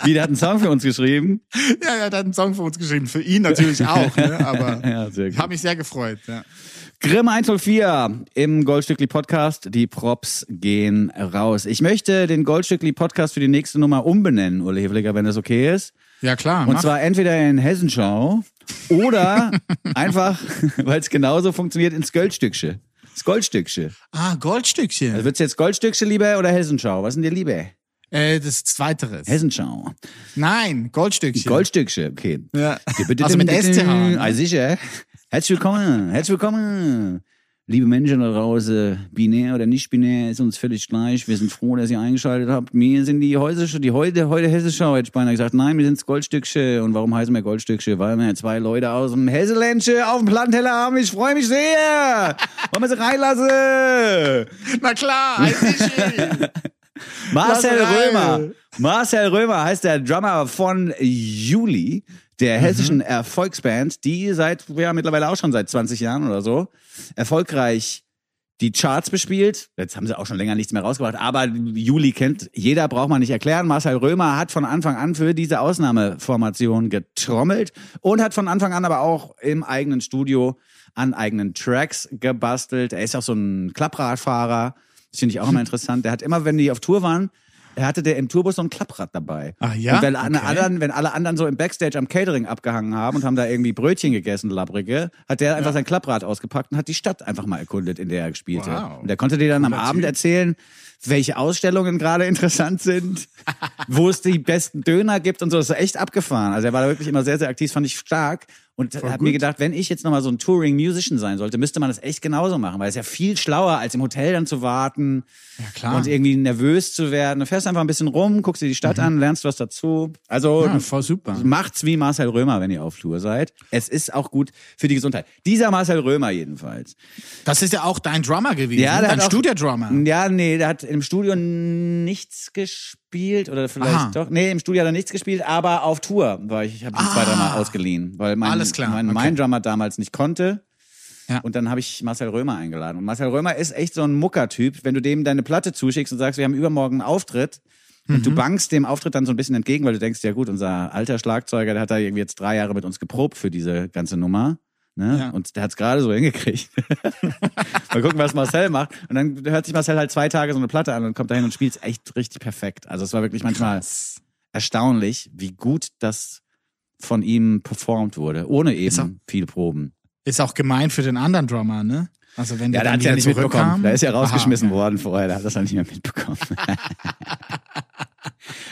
Wie, der hat einen Song für uns geschrieben. ja, ja, der hat einen Song für uns geschrieben. Für ihn natürlich auch, ne? aber Ja, ich habe mich sehr gefreut. Ja. Grimm 104 im Goldstückli Podcast. Die Props gehen raus. Ich möchte den Goldstückli Podcast für die nächste Nummer umbenennen, Ulle Hefliger, wenn das okay ist. ja, klar. Und mach. zwar entweder in Hessenschau oder einfach, weil es genauso funktioniert, ins Goldstücksche. Das Goldstücksche. ah, Goldstückchen. Also wird's jetzt Goldstückche lieber oder Hessenschau? Was denn dir lieber? äh, das Zweiteres. Hessenschau. Nein, Goldstückchen. Goldstückche, okay. Ja. Bitte, Also mit SCH, ne? Ah, sicher. Herzlich willkommen, herzlich willkommen. Liebe Menschen da draußen, binär oder nicht binär, ist uns völlig gleich. Wir sind froh, dass ihr eingeschaltet habt. Wir sind die Heussische, die heute, heute Hessenschau, hätte ich beinahe gesagt. Nein, wir sind's Goldstückche. Und warum heißen wir Goldstückche? Weil wir zwei Leute aus dem Hesseländche auf dem Planteller haben. Ich freue mich sehr. Wollen wir sie reinlassen? Na klar, Eisichi. Marcel. Römer. Marcel Römer heißt der Drummer von Juli, der hessischen Erfolgsband, die seit, ja, mittlerweile auch schon seit 20 Jahren oder so, erfolgreich die Charts bespielt. Jetzt haben sie auch schon länger nichts mehr rausgebracht, aber Juli kennt jeder, braucht man nicht erklären. Marcel Römer hat von Anfang an für diese Ausnahmeformation getrommelt und hat von Anfang an aber auch im eigenen Studio an eigenen Tracks gebastelt. Er ist auch so ein Klappradfahrer. Das finde ich auch immer interessant. Der hat immer, wenn die auf Tour waren, er hatte der im Tourbus so ein Klapprad dabei. Ah, ja? Und wenn, alle Okay. anderen, wenn alle anderen so im Backstage am Catering abgehangen haben und haben da irgendwie Brötchen gegessen, labbrige, hat der einfach sein Klapprad ausgepackt und hat die Stadt einfach mal erkundet, in der er gespielt hat. Wow. Und der konnte dir dann am Cooler Abend Typ. erzählen, welche Ausstellungen gerade interessant sind, wo es die besten Döner gibt und so. Das ist echt abgefahren. Also er war da wirklich immer sehr, sehr aktiv, das fand ich stark. Und hat mir gedacht, wenn ich jetzt nochmal so ein Touring-Musician sein sollte, müsste man das echt genauso machen, weil es ja viel schlauer, als im Hotel dann zu warten Ja, klar. und irgendwie nervös zu werden. Du fährst einfach ein bisschen rum, guckst dir die Stadt an, lernst was dazu. Also Mhm. Ja, voll super. macht's wie Marcel Römer, wenn ihr auf Tour seid. Es ist auch gut für die Gesundheit. Dieser Marcel Römer jedenfalls. Das ist ja auch dein Drummer gewesen, Ja, dein Studiodrummer. Ja, nee, der hat im Studio nichts gespielt oder vielleicht Aha. doch. Nee, im Studio hat er nichts gespielt, aber auf Tour war ich, ich habe ihn zwei, dreimal ausgeliehen, weil mein, Ah. Alles klar, mein, okay. Drummer damals nicht konnte. Ja. Und dann habe ich Marcel Römer eingeladen. Und Marcel Römer ist echt so ein Muckertyp. Wenn du dem deine Platte zuschickst und sagst, wir haben übermorgen einen Auftritt, und Mhm. du bangst dem Auftritt dann so ein bisschen entgegen, weil du denkst, ja gut, unser alter Schlagzeuger, der hat da irgendwie jetzt drei Jahre mit uns geprobt für diese ganze Nummer. Ne? Ja. Und der hat's gerade so hingekriegt. Mal gucken, was Marcel macht. Und dann hört sich Marcel halt zwei Tage so eine Platte an und kommt dahin und spielt's echt richtig perfekt. Also es war wirklich manchmal erstaunlich, wie gut das von ihm performt wurde, ohne Ist auch- eben viele Proben. Ist auch gemein für den anderen Drummer, ne? Also wenn Ja, der der dann hat's ja nicht mitbekommen. Der ist ja rausgeschmissen Aha, okay. worden vorher, der hat das ja nicht mehr mitbekommen.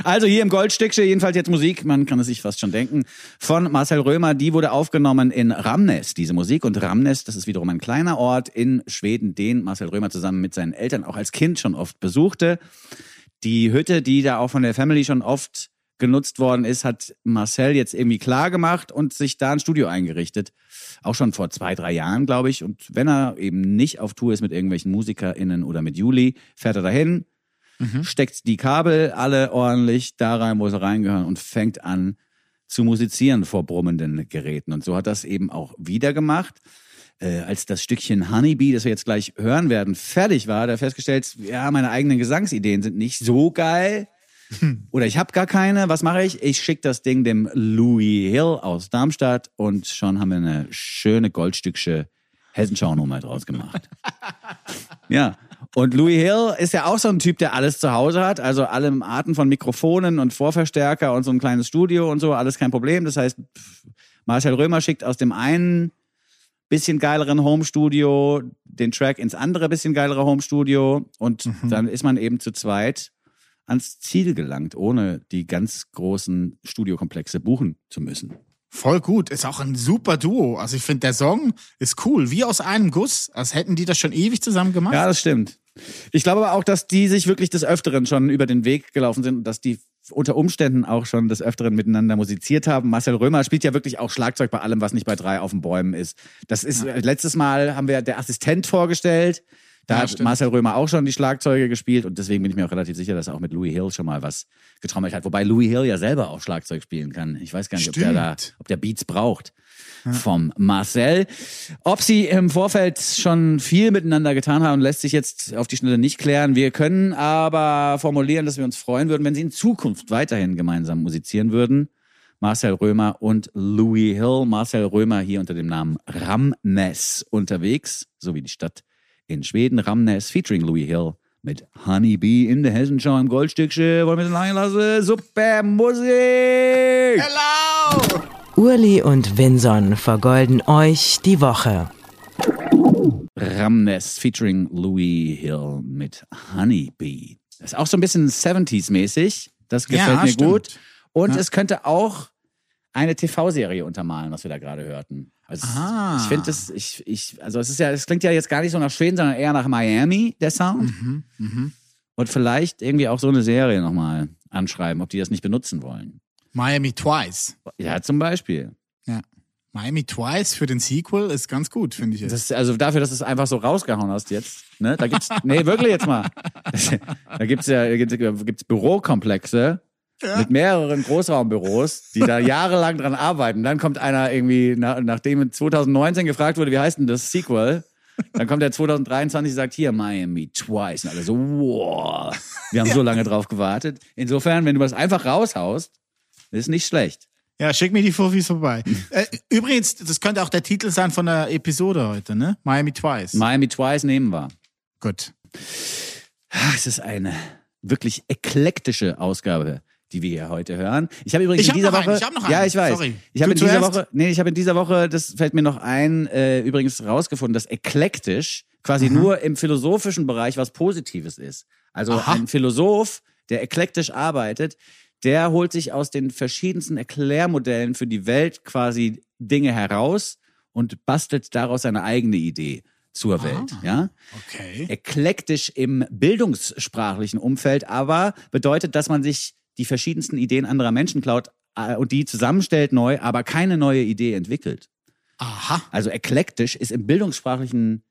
also hier im Goldstückchen jedenfalls jetzt Musik, man kann es sich fast schon denken, von Marcel Römer, die wurde aufgenommen in Ramnes, diese Musik. Und Ramnes, das ist wiederum ein kleiner Ort in Schweden, den Marcel Römer zusammen mit seinen Eltern auch als Kind schon oft besuchte. Die Hütte, die da auch von der Family schon oft genutzt worden ist, hat Marcel jetzt irgendwie klar gemacht und sich da ein Studio eingerichtet. Auch schon vor zwei, drei Jahren, glaube ich. Und wenn er eben nicht auf Tour ist mit irgendwelchen MusikerInnen oder mit Juli, fährt er dahin, steckt die Kabel alle ordentlich da rein, wo sie reingehören und fängt an zu musizieren vor brummenden Geräten. Und so hat das eben auch wieder gemacht. Äh, als das Stückchen Honeybee, das wir jetzt gleich hören werden, fertig war, hat er festgestellt, ja, meine eigenen Gesangsideen sind nicht so geil. Oder ich habe gar keine. Was mache ich? Ich schicke das Ding dem Louis Hill aus Darmstadt und schon haben wir eine schöne Goldstücksche Hessenschau-Nummer draus gemacht. ja. Und Louis Hill ist ja auch so ein Typ, der alles zu Hause hat. Also alle Arten von Mikrofonen und Vorverstärker und so ein kleines Studio und so, alles kein Problem. Das heißt, Marcel Römer schickt aus dem einen bisschen geileren Home-Studio den Track ins andere bisschen geilere Home-Studio und dann ist man eben zu zweit ans Ziel gelangt, ohne die ganz großen Studiokomplexe buchen zu müssen. Voll gut. Ist auch ein super Duo. Also ich finde, der Song ist cool. Wie aus einem Guss. Als hätten die das schon ewig zusammen gemacht. Ja, das stimmt. Ich glaube aber auch, dass die sich wirklich des Öfteren schon über den Weg gelaufen sind und dass die unter Umständen auch schon des Öfteren miteinander musiziert haben. Marcel Römer spielt ja wirklich auch Schlagzeug bei allem, was nicht bei drei auf den Bäumen ist. Das ist, letztes Mal haben wir der Assistent vorgestellt. Da Ja, hat stimmt. Marcel Römer auch schon die Schlagzeuge gespielt und deswegen bin ich mir auch relativ sicher, dass er auch mit Louis Hill schon mal was getrommelt hat. Wobei Louis Hill ja selber auch Schlagzeug spielen kann. Ich weiß gar nicht, ob der da, Stimmt. ob der Beats braucht vom Marcel. Ob sie im Vorfeld schon viel miteinander getan haben, lässt sich jetzt auf die Schnelle nicht klären. Wir können aber formulieren, dass wir uns freuen würden, wenn sie in Zukunft weiterhin gemeinsam musizieren würden. Marcel Römer und Louis Hill. Marcel Römer hier unter dem Namen Ramnes unterwegs, so wie die Stadt in Schweden. Ramnes featuring Louis Hill mit Honeybee in der Hessenschau im Goldstückchen. Wollen wir das einlassen? Super Musik! Hello! Urli und Vinson vergolden euch die Woche. Ramnes featuring Louis Hill mit Honeybee. Das ist auch so ein bisschen 70s-mäßig. Das gefällt Ja, mir stimmt. gut. Und es könnte auch eine TV-Serie untermalen, was wir da gerade hörten. Also Ah. ich finde das, ich, ich, also es ist ja, es klingt ja jetzt gar nicht so nach Schweden, sondern eher nach Miami, der Sound. Mhm, Und vielleicht irgendwie auch so eine Serie nochmal anschreiben, ob die das nicht benutzen wollen. Miami Twice. Ja, zum Beispiel. Ja. Miami Twice für den Sequel ist ganz gut, finde ich jetzt. Das also dafür, dass du es einfach so rausgehauen hast jetzt. Ne? Da gibt's, nee, wirklich jetzt mal. Da gibt's ja gibt's, gibt's Bürokomplexe mit mehreren Großraumbüros, die da jahrelang dran arbeiten. Dann kommt einer irgendwie, nach, nachdem 2019 gefragt wurde, wie heißt denn das Sequel? Dann kommt der 2023 und sagt, hier, Miami Twice. Und alle so, wow, wir haben so lange drauf gewartet. Insofern, wenn du das einfach raushaust, ist nicht schlecht. Ja, schick mir die Fufis vorbei. äh, übrigens, das könnte auch der Titel sein von der Episode heute, ne? Miami Twice. Miami Twice nehmen wir. Gut. Ah, Es ist eine wirklich eklektische Ausgabe, die wir hier heute hören. Ich habe übrigens Ich in dieser noch einen, Woche, ich noch ja, einen, ich weiß. sorry. Ich habe in dieser? Woche, nee, ich habe in dieser Woche, das fällt mir noch ein, äh, übrigens rausgefunden, dass eklektisch quasi nur im philosophischen Bereich was Positives ist. Also Aha. ein Philosoph, der eklektisch arbeitet, der holt sich aus den verschiedensten Erklärmodellen für die Welt quasi Dinge heraus und bastelt daraus seine eigene Idee zur Welt, ja? Okay. eklektisch im bildungssprachlichen Umfeld, aber bedeutet, dass man sich die verschiedensten Ideen anderer Menschen klaut äh, und die zusammenstellt neu, aber keine neue Idee entwickelt. Aha. Also eklektisch ist im bildungssprachlichen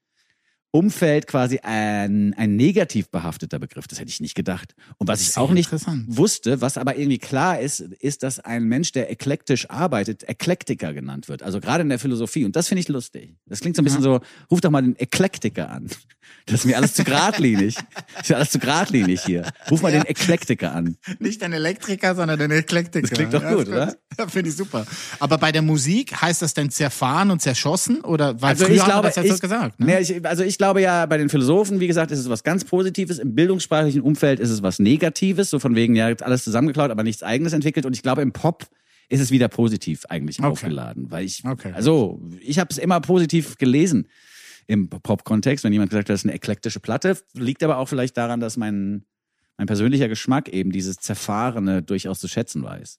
Umfeld quasi ein, ein negativ behafteter Begriff. Das hätte ich nicht gedacht. Und was ich auch nicht wusste, was aber irgendwie klar ist, ist, dass ein Mensch, der eklektisch arbeitet, Eklektiker genannt wird. Also gerade in der Philosophie. Und das finde ich lustig. Das klingt so ein bisschen so, ruf doch mal den Eklektiker an. Das ist mir alles zu geradlinig. Das ist mir alles zu geradlinig hier. Ruf mal den Eklektiker an. Nicht ein Elektriker, sondern ein Eklektiker. Das klingt doch Ja, gut, oder? Ja, finde ich super. Aber bei der Musik heißt das denn zerfahren und zerschossen? Oder weil Also früher ich glaube, das ja ich, so gesagt. Ne? nee, ich, also ich glaube ja, bei den Philosophen, wie gesagt, ist es was ganz Positives. Im bildungssprachlichen Umfeld ist es was Negatives, so von wegen, ja, jetzt alles zusammengeklaut, aber nichts Eigenes entwickelt. Und ich glaube, im Pop ist es wieder positiv eigentlich aufgeladen, weil ich, Okay. also ich habe es immer positiv gelesen im Pop-Kontext, wenn jemand gesagt hat, das ist eine eklektische Platte, liegt aber auch vielleicht daran, dass mein mein persönlicher Geschmack eben dieses Zerfahrene durchaus zu schätzen weiß,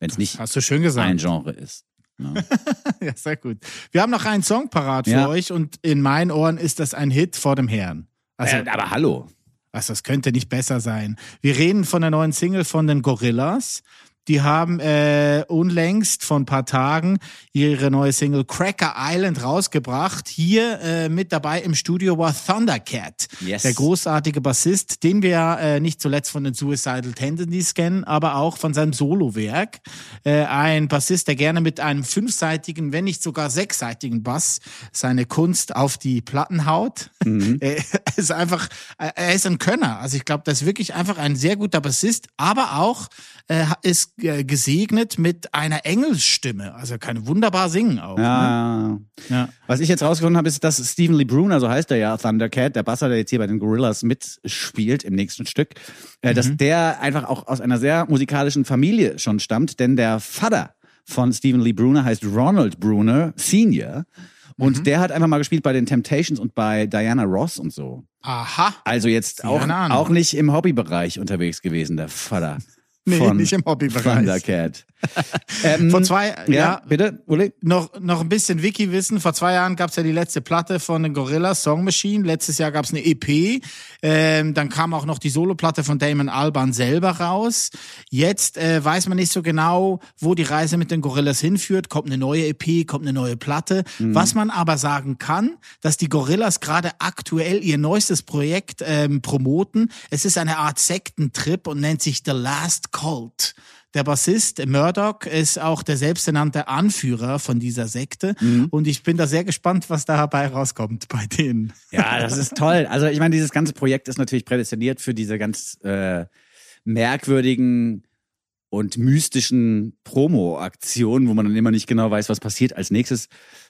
wenn es nicht Hast du schön gesagt. ein Genre ist. Ne? Ja, sehr gut. Wir haben noch einen Song parat für Ja. euch und in meinen Ohren ist das ein Hit vor dem Herrn. Also, äh, aber hallo. also das könnte nicht besser sein. Wir reden von der neuen Single von den Gorillas. Die haben äh, unlängst vor ein paar Tagen ihre neue Single Cracker Island rausgebracht. Hier äh, mit dabei im Studio war Thundercat, Yes. der großartige Bassist, den wir ja äh, nicht zuletzt von den Suicidal Tendencies kennen, aber auch von seinem Solowerk. Äh, ein Bassist, der gerne mit einem fünfseitigen, wenn nicht sogar sechsseitigen Bass seine Kunst auf die Platten haut. er ist einfach, er ist ein Könner. Also ich glaube, das ist wirklich einfach ein sehr guter Bassist, aber auch äh, ist äh, gesegnet mit einer Engelsstimme. Also er kann wunderbar singen auch. Ne? Ja. Ja. Was ich jetzt rausgefunden habe, ist, dass Stephen Lee Bruner, so heißt er ja, Thundercat, der Basser, der jetzt hier bei den Gorillas mitspielt im nächsten Stück, äh, dass der einfach auch aus einer sehr musikalischen Familie schon stammt, denn der Vater von Stephen Lee Bruner heißt Ronald Bruner Senior. Und der hat einfach mal gespielt bei den Temptations und bei Diana Ross und so. Aha. Also jetzt auch, auch nicht im Hobbybereich unterwegs gewesen, der Vater. Nee, von nicht im Hobbybereich. Thundercat. ähm, Vor zwei, ja, ja, bitte, Uli? noch, noch ein bisschen Wiki-Wissen. Vor zwei Jahren gab's ja die letzte Platte von den Gorillas, Song Machine. Letztes Jahr gab's eine EP. Ähm, dann kam auch noch die Soloplatte von Damon Alban selber raus. Jetzt äh, weiß man nicht so genau, wo die Reise mit den Gorillas hinführt. Kommt eine neue EP, kommt eine neue Platte. Was man aber sagen kann, dass die Gorillas gerade aktuell ihr neuestes Projekt ähm, promoten. Es ist eine Art Sektentrip und nennt sich The Last Cult. Der Bassist Murdoch ist auch der selbsternannte Anführer von dieser Sekte. Und ich bin da sehr gespannt, was dabei rauskommt bei denen. Ja, das ist toll. Also ich meine, dieses ganze Projekt ist natürlich prädestiniert für diese ganz äh, merkwürdigen und mystischen Promo-Aktionen, wo man dann immer nicht genau weiß, was passiert als nächstes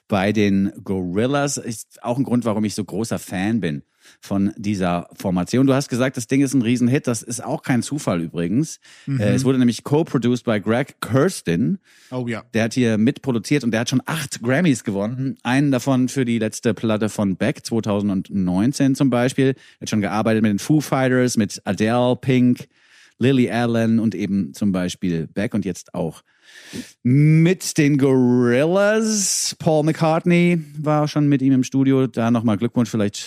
bei den Gorillas. Ist auch ein Grund, warum ich so großer Fan bin von dieser Formation. Du hast gesagt, das Ding ist ein Riesenhit. Das ist auch kein Zufall übrigens. Äh, es wurde nämlich co-produced bei Greg Kirsten. Oh ja. Der hat hier mitproduziert und der hat schon acht Grammys gewonnen. Einen davon für die letzte Platte von Beck 2019 zum Beispiel. Er hat schon gearbeitet mit den Foo Fighters, mit Adele, Pink, Lily Allen und eben zum Beispiel Beck und jetzt auch mit den Gorillas. Paul McCartney war schon mit ihm im Studio. Da nochmal Glückwunsch, vielleicht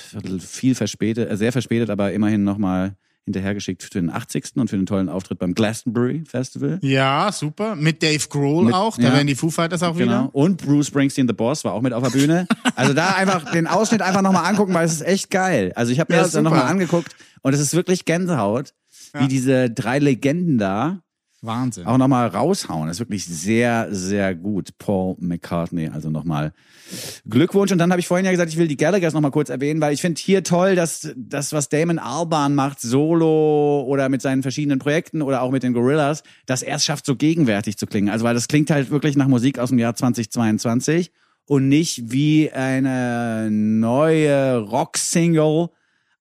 viel verspätet, äh, sehr verspätet, aber immerhin nochmal hinterhergeschickt für den 80. und für den tollen Auftritt beim Glastonbury Festival. Ja, super. Mit Dave Grohl Mit- auch. Da ja. werden die Foo Fighters auch Genau. wieder. Und Bruce Springsteen, The Boss, war auch mit auf der Bühne. Also da einfach den Ausschnitt einfach nochmal angucken, weil es ist echt geil. Also ich habe mir Ja, das dann super. nochmal angeguckt und es ist wirklich Gänsehaut, wie diese drei Legenden da Wahnsinn. auch nochmal raushauen. Das ist wirklich sehr, sehr gut. Paul McCartney, also nochmal Glückwunsch. Und dann habe ich vorhin ja gesagt, ich will die Gallaghers nochmal kurz erwähnen, weil ich finde hier toll, dass das, was Damon Alban macht, solo oder mit seinen verschiedenen Projekten oder auch mit den Gorillas, dass er es schafft, so gegenwärtig zu klingen. Also weil das klingt halt wirklich nach Musik aus dem Jahr 2022 und nicht wie eine neue Rock-Single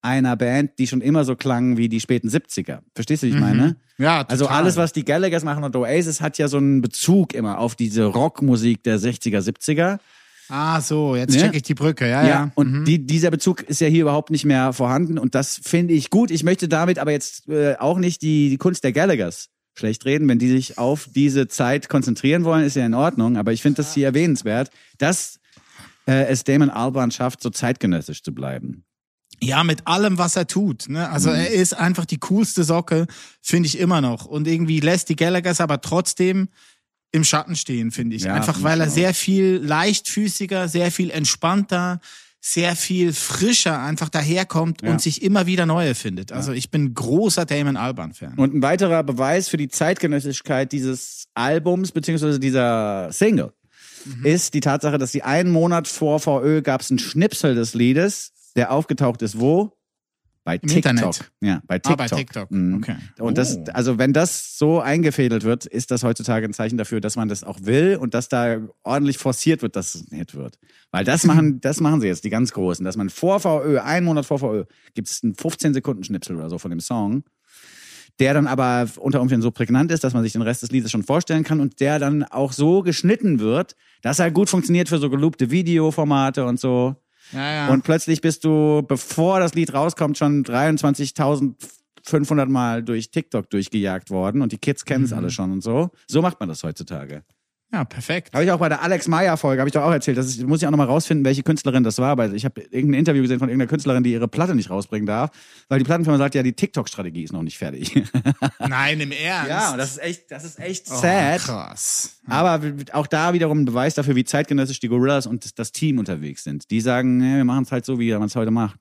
einer Band, die schon immer so klang wie die späten 70er. Verstehst du, wie ich meine? Ja, Also total. alles, was die Gallaghers machen und Oasis, hat ja so einen Bezug immer auf diese Rockmusik der 60er, 70er. Ah, so, jetzt Ja. check ich die Brücke. Ja, ja. Und die, dieser Bezug ist ja hier überhaupt nicht mehr vorhanden und das finde ich gut. Ich möchte damit aber jetzt äh, auch nicht die, die Kunst der Gallaghers schlecht reden. Wenn die sich auf diese Zeit konzentrieren wollen, ist ja in Ordnung. Aber ich finde das hier erwähnenswert, dass äh, es Damon Albarn schafft, so zeitgenössisch zu bleiben. Ja, mit allem, was er tut. Ne? Mhm. Also er ist einfach die coolste Socke, finde ich immer noch. Und irgendwie lässt die Gallaghers aber trotzdem im Schatten stehen, finde ich. Ja, einfach weil er sehr viel leichtfüßiger, sehr viel entspannter, sehr viel frischer einfach daherkommt Ja. und sich immer wieder neue findet. Also ich bin großer Damon Alban-Fan. Und ein weiterer Beweis für die Zeitgenössigkeit dieses Albums beziehungsweise dieser Single Mhm. ist die Tatsache, dass die einen Monat vor VÖ gab es einen Schnipsel des Liedes, der aufgetaucht ist wo? Bei Im TikTok. Internet. Ja, bei Ah, TikTok. bei TikTok. Mhm. Okay. Und das, Oh. also wenn das so eingefädelt wird, ist das heutzutage ein Zeichen dafür, dass man das auch will und dass da ordentlich forciert wird, dass es ein Hit wird. Weil das machen, das machen sie jetzt, die ganz Großen, dass man vor VÖ, einen Monat vor VÖ, gibt es einen 15 Sekunden Schnipsel oder so von dem Song der dann aber unter Umständen so prägnant ist, dass man sich den Rest des Liedes schon vorstellen kann und der dann auch so geschnitten wird, dass er gut funktioniert für so geloopte Videoformate und so. Ja. Und plötzlich bist du, bevor das Lied rauskommt, schon 23.500 Mal durch TikTok durchgejagt worden und die Kids kennen Mhm. es alle schon und so. So macht man das heutzutage. Ja, perfekt. Habe ich auch bei der Alex Meyer Folge, habe ich doch auch erzählt. Das ist, muss ich auch nochmal rausfinden, welche Künstlerin das war. Weil ich habe irgendein Interview gesehen von irgendeiner Künstlerin, die ihre Platte nicht rausbringen darf, weil die Plattenfirma sagt, ja, die TikTok-Strategie ist noch nicht fertig. Nein, im Ernst. ja, und das ist echt, das ist echt oh, sad. Krass. Aber auch da wiederum ein Beweis dafür, wie zeitgenössisch die Gorillas und das Team unterwegs sind. Die sagen, nee, wir machen es halt so, wie man es heute macht.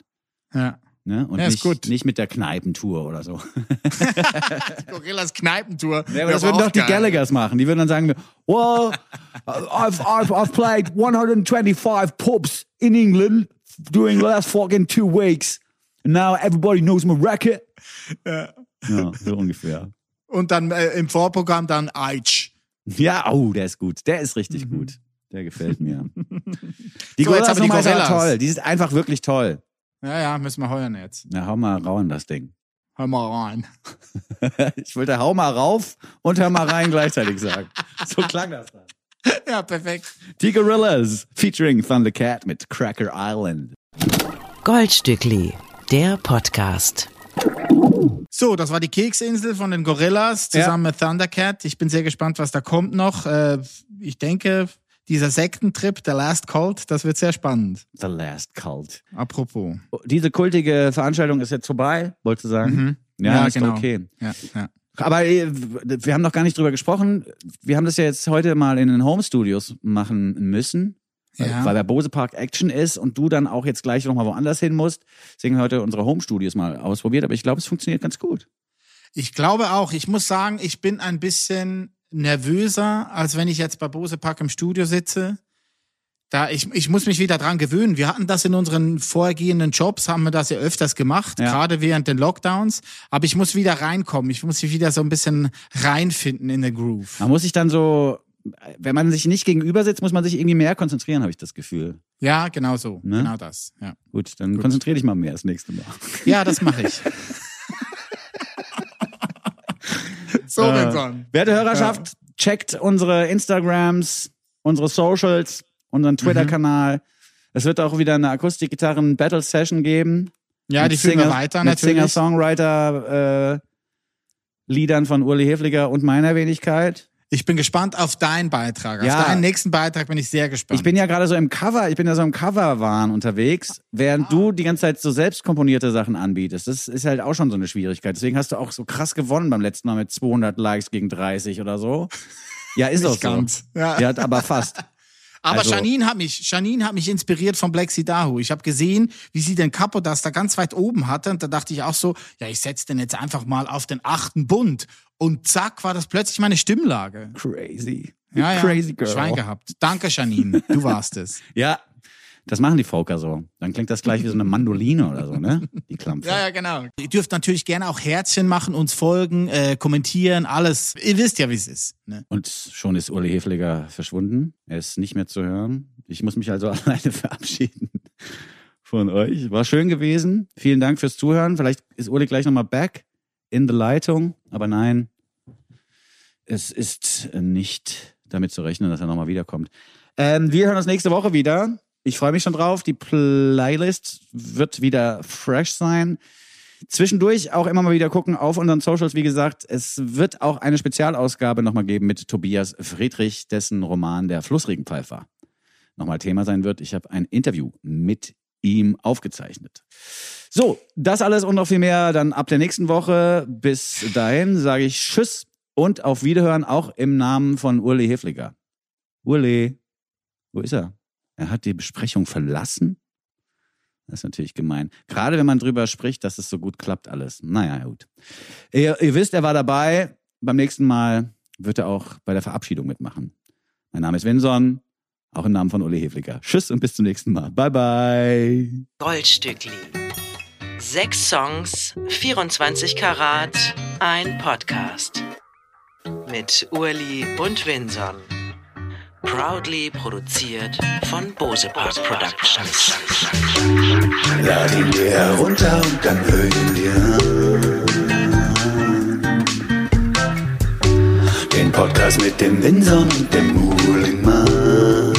Ja. Ne? Und Ja, nicht, gut. nicht mit der Kneipentour oder so. Gorillas Kneipentour. Ja, das würden doch die Gallaghers machen. Die würden dann sagen, well, I've, I've, I've played 125 pubs in England during the last fucking two weeks. And now everybody knows my record. Ja, so ungefähr. Und dann äh, im Vorprogramm dann Aitch. Ja, oh, der ist gut. Der ist richtig gut. Der gefällt mir. Die So, Gorillas die Gorillas. toll. Die ist einfach wirklich toll. Ja, ja, müssen wir heuern jetzt. Na, hau mal rauen, das Ding. Hör mal rein. Ich wollte hau mal rauf und hör mal rein gleichzeitig sagen. So klang das dann. Ja, perfekt. Die Gorillas featuring Thundercat mit Cracker Island. Goldstückli, der Podcast. So, das war die Keksinsel von den Gorillas zusammen mit Thundercat. Ich bin sehr gespannt, was da kommt noch. Äh, ich denke, dieser Sektentrip, der Last Cult, das wird sehr spannend. The Last Cult. Apropos. Diese kultige Veranstaltung ist jetzt vorbei, wolltest du sagen? Ja, ist genau. okay. Ja, ja. Aber äh, wir haben noch gar nicht drüber gesprochen. Wir haben das ja jetzt heute mal in den Home Studios machen müssen. Weil- Ja. Weil der Bose Park Action ist und du dann auch jetzt gleich nochmal woanders hin musst. Deswegen haben wir heute unsere Home Studios mal ausprobiert, aber ich glaube, es funktioniert ganz gut. Ich glaube auch, ich muss sagen, ich bin ein bisschen nervöser, als wenn ich jetzt bei Bose Park im Studio sitze. Da ich, ich muss mich wieder dran gewöhnen. Wir hatten das in unseren vorgehenden Jobs, haben wir das ja öfters gemacht, Ja. gerade während den Lockdowns. Aber ich muss wieder reinkommen. Ich muss mich wieder so ein bisschen reinfinden in den Groove. Man muss sich dann so, wenn man sich nicht gegenüber sitzt, muss man sich irgendwie mehr konzentrieren, habe ich das Gefühl. Ja, genau so. Ne? Genau das. Ja, Gut, dann konzentrier dich mal mehr das nächste Mal. ja das mache ich. so, Äh. Werte Hörerschaft, checkt unsere Instagrams, unsere Socials, unseren Twitter-Kanal. Es wird auch wieder eine Akustikgitarren-Battle-Session geben. Ja, die führen wir weiter mit natürlich. Singer-Songwriter äh, von Uli Hefliger und meiner Wenigkeit. Ich bin gespannt auf deinen Beitrag. Ja. Auf deinen nächsten Beitrag bin ich sehr gespannt. Ich bin ja gerade so im Cover, ich bin ja so im Coverwahn unterwegs, während Ah. du die ganze Zeit so selbst komponierte Sachen anbietest. Das ist halt auch schon so eine Schwierigkeit. Deswegen hast du auch so krass gewonnen beim letzten Mal mit 200 Likes gegen 30 oder so. Ja, ist auch Nicht so. ganz. Ja. Ja, aber fast. Aber Also- Janine hat mich, Janine hat mich inspiriert von Black Sidahu. Ich habe gesehen, wie sie den Capodas da ganz weit oben hatte und da dachte ich auch so, ja, ich setze den jetzt einfach mal auf den achten Bund und zack war das plötzlich meine Stimmlage. Crazy. Ja, ja. Crazy girl. Schwein gehabt. Danke, Janine. Du warst es. Ja, das machen die Folker so. Dann klingt das gleich wie so eine Mandoline oder so, ne? Die Klampfe. Ja, ja, genau. Ihr dürft natürlich gerne auch Herzchen machen, uns folgen, äh, kommentieren, alles. Ihr wisst ja, wie es ist. Ne? Und schon ist Uli Hefliger verschwunden. Er ist nicht mehr zu hören. Ich muss mich also alleine verabschieden von euch. War schön gewesen. Vielen Dank fürs Zuhören. Vielleicht ist Uli gleich nochmal back in the Leitung. Aber nein, es ist nicht damit zu rechnen, dass er nochmal wiederkommt. Ähm, wir hören uns nächste Woche wieder. Ich freue mich schon drauf. Die Playlist wird wieder fresh sein. Zwischendurch auch immer mal wieder gucken auf unseren Socials. Wie gesagt, es wird auch eine Spezialausgabe nochmal geben mit Tobias Friedrich, dessen Roman Der Flussregenpfeifer nochmal Thema sein wird. Ich habe ein Interview mit ihm aufgezeichnet. So, das alles und noch viel mehr dann ab der nächsten Woche. Bis dahin sage ich Tschüss und auf Wiederhören auch im Namen von Uli Hefliger. Uli, wo ist er? Er hat die Besprechung verlassen? Das ist natürlich gemein. Gerade wenn man drüber spricht, dass es so gut klappt alles. Naja, gut. Ihr, ihr wisst, er war dabei. Beim nächsten Mal wird er auch bei der Verabschiedung mitmachen. Mein Name ist Vinson, auch im Namen von Uli Hefliger. Tschüss und bis zum nächsten Mal. Bye, bye. Goldstückli. Sechs Songs, 24 Karat, ein Podcast. Mit Urli und Vinson. Proudly produziert von Bose Park Productions. Lad ihn dir herunter und dann hör ihn dir an. Den Podcast mit dem Windsor und dem Muhlingmann.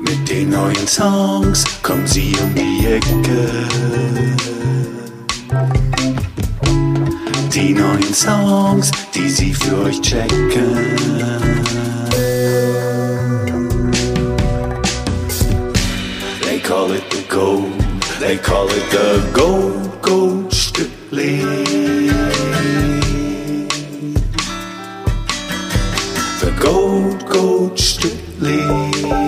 Mit den neuen Songs kommen sie um die Ecke. Die neuen Songs, die sie für euch checken. They call it the gold, they call it the gold, gold Stückli. The gold, gold Stückli.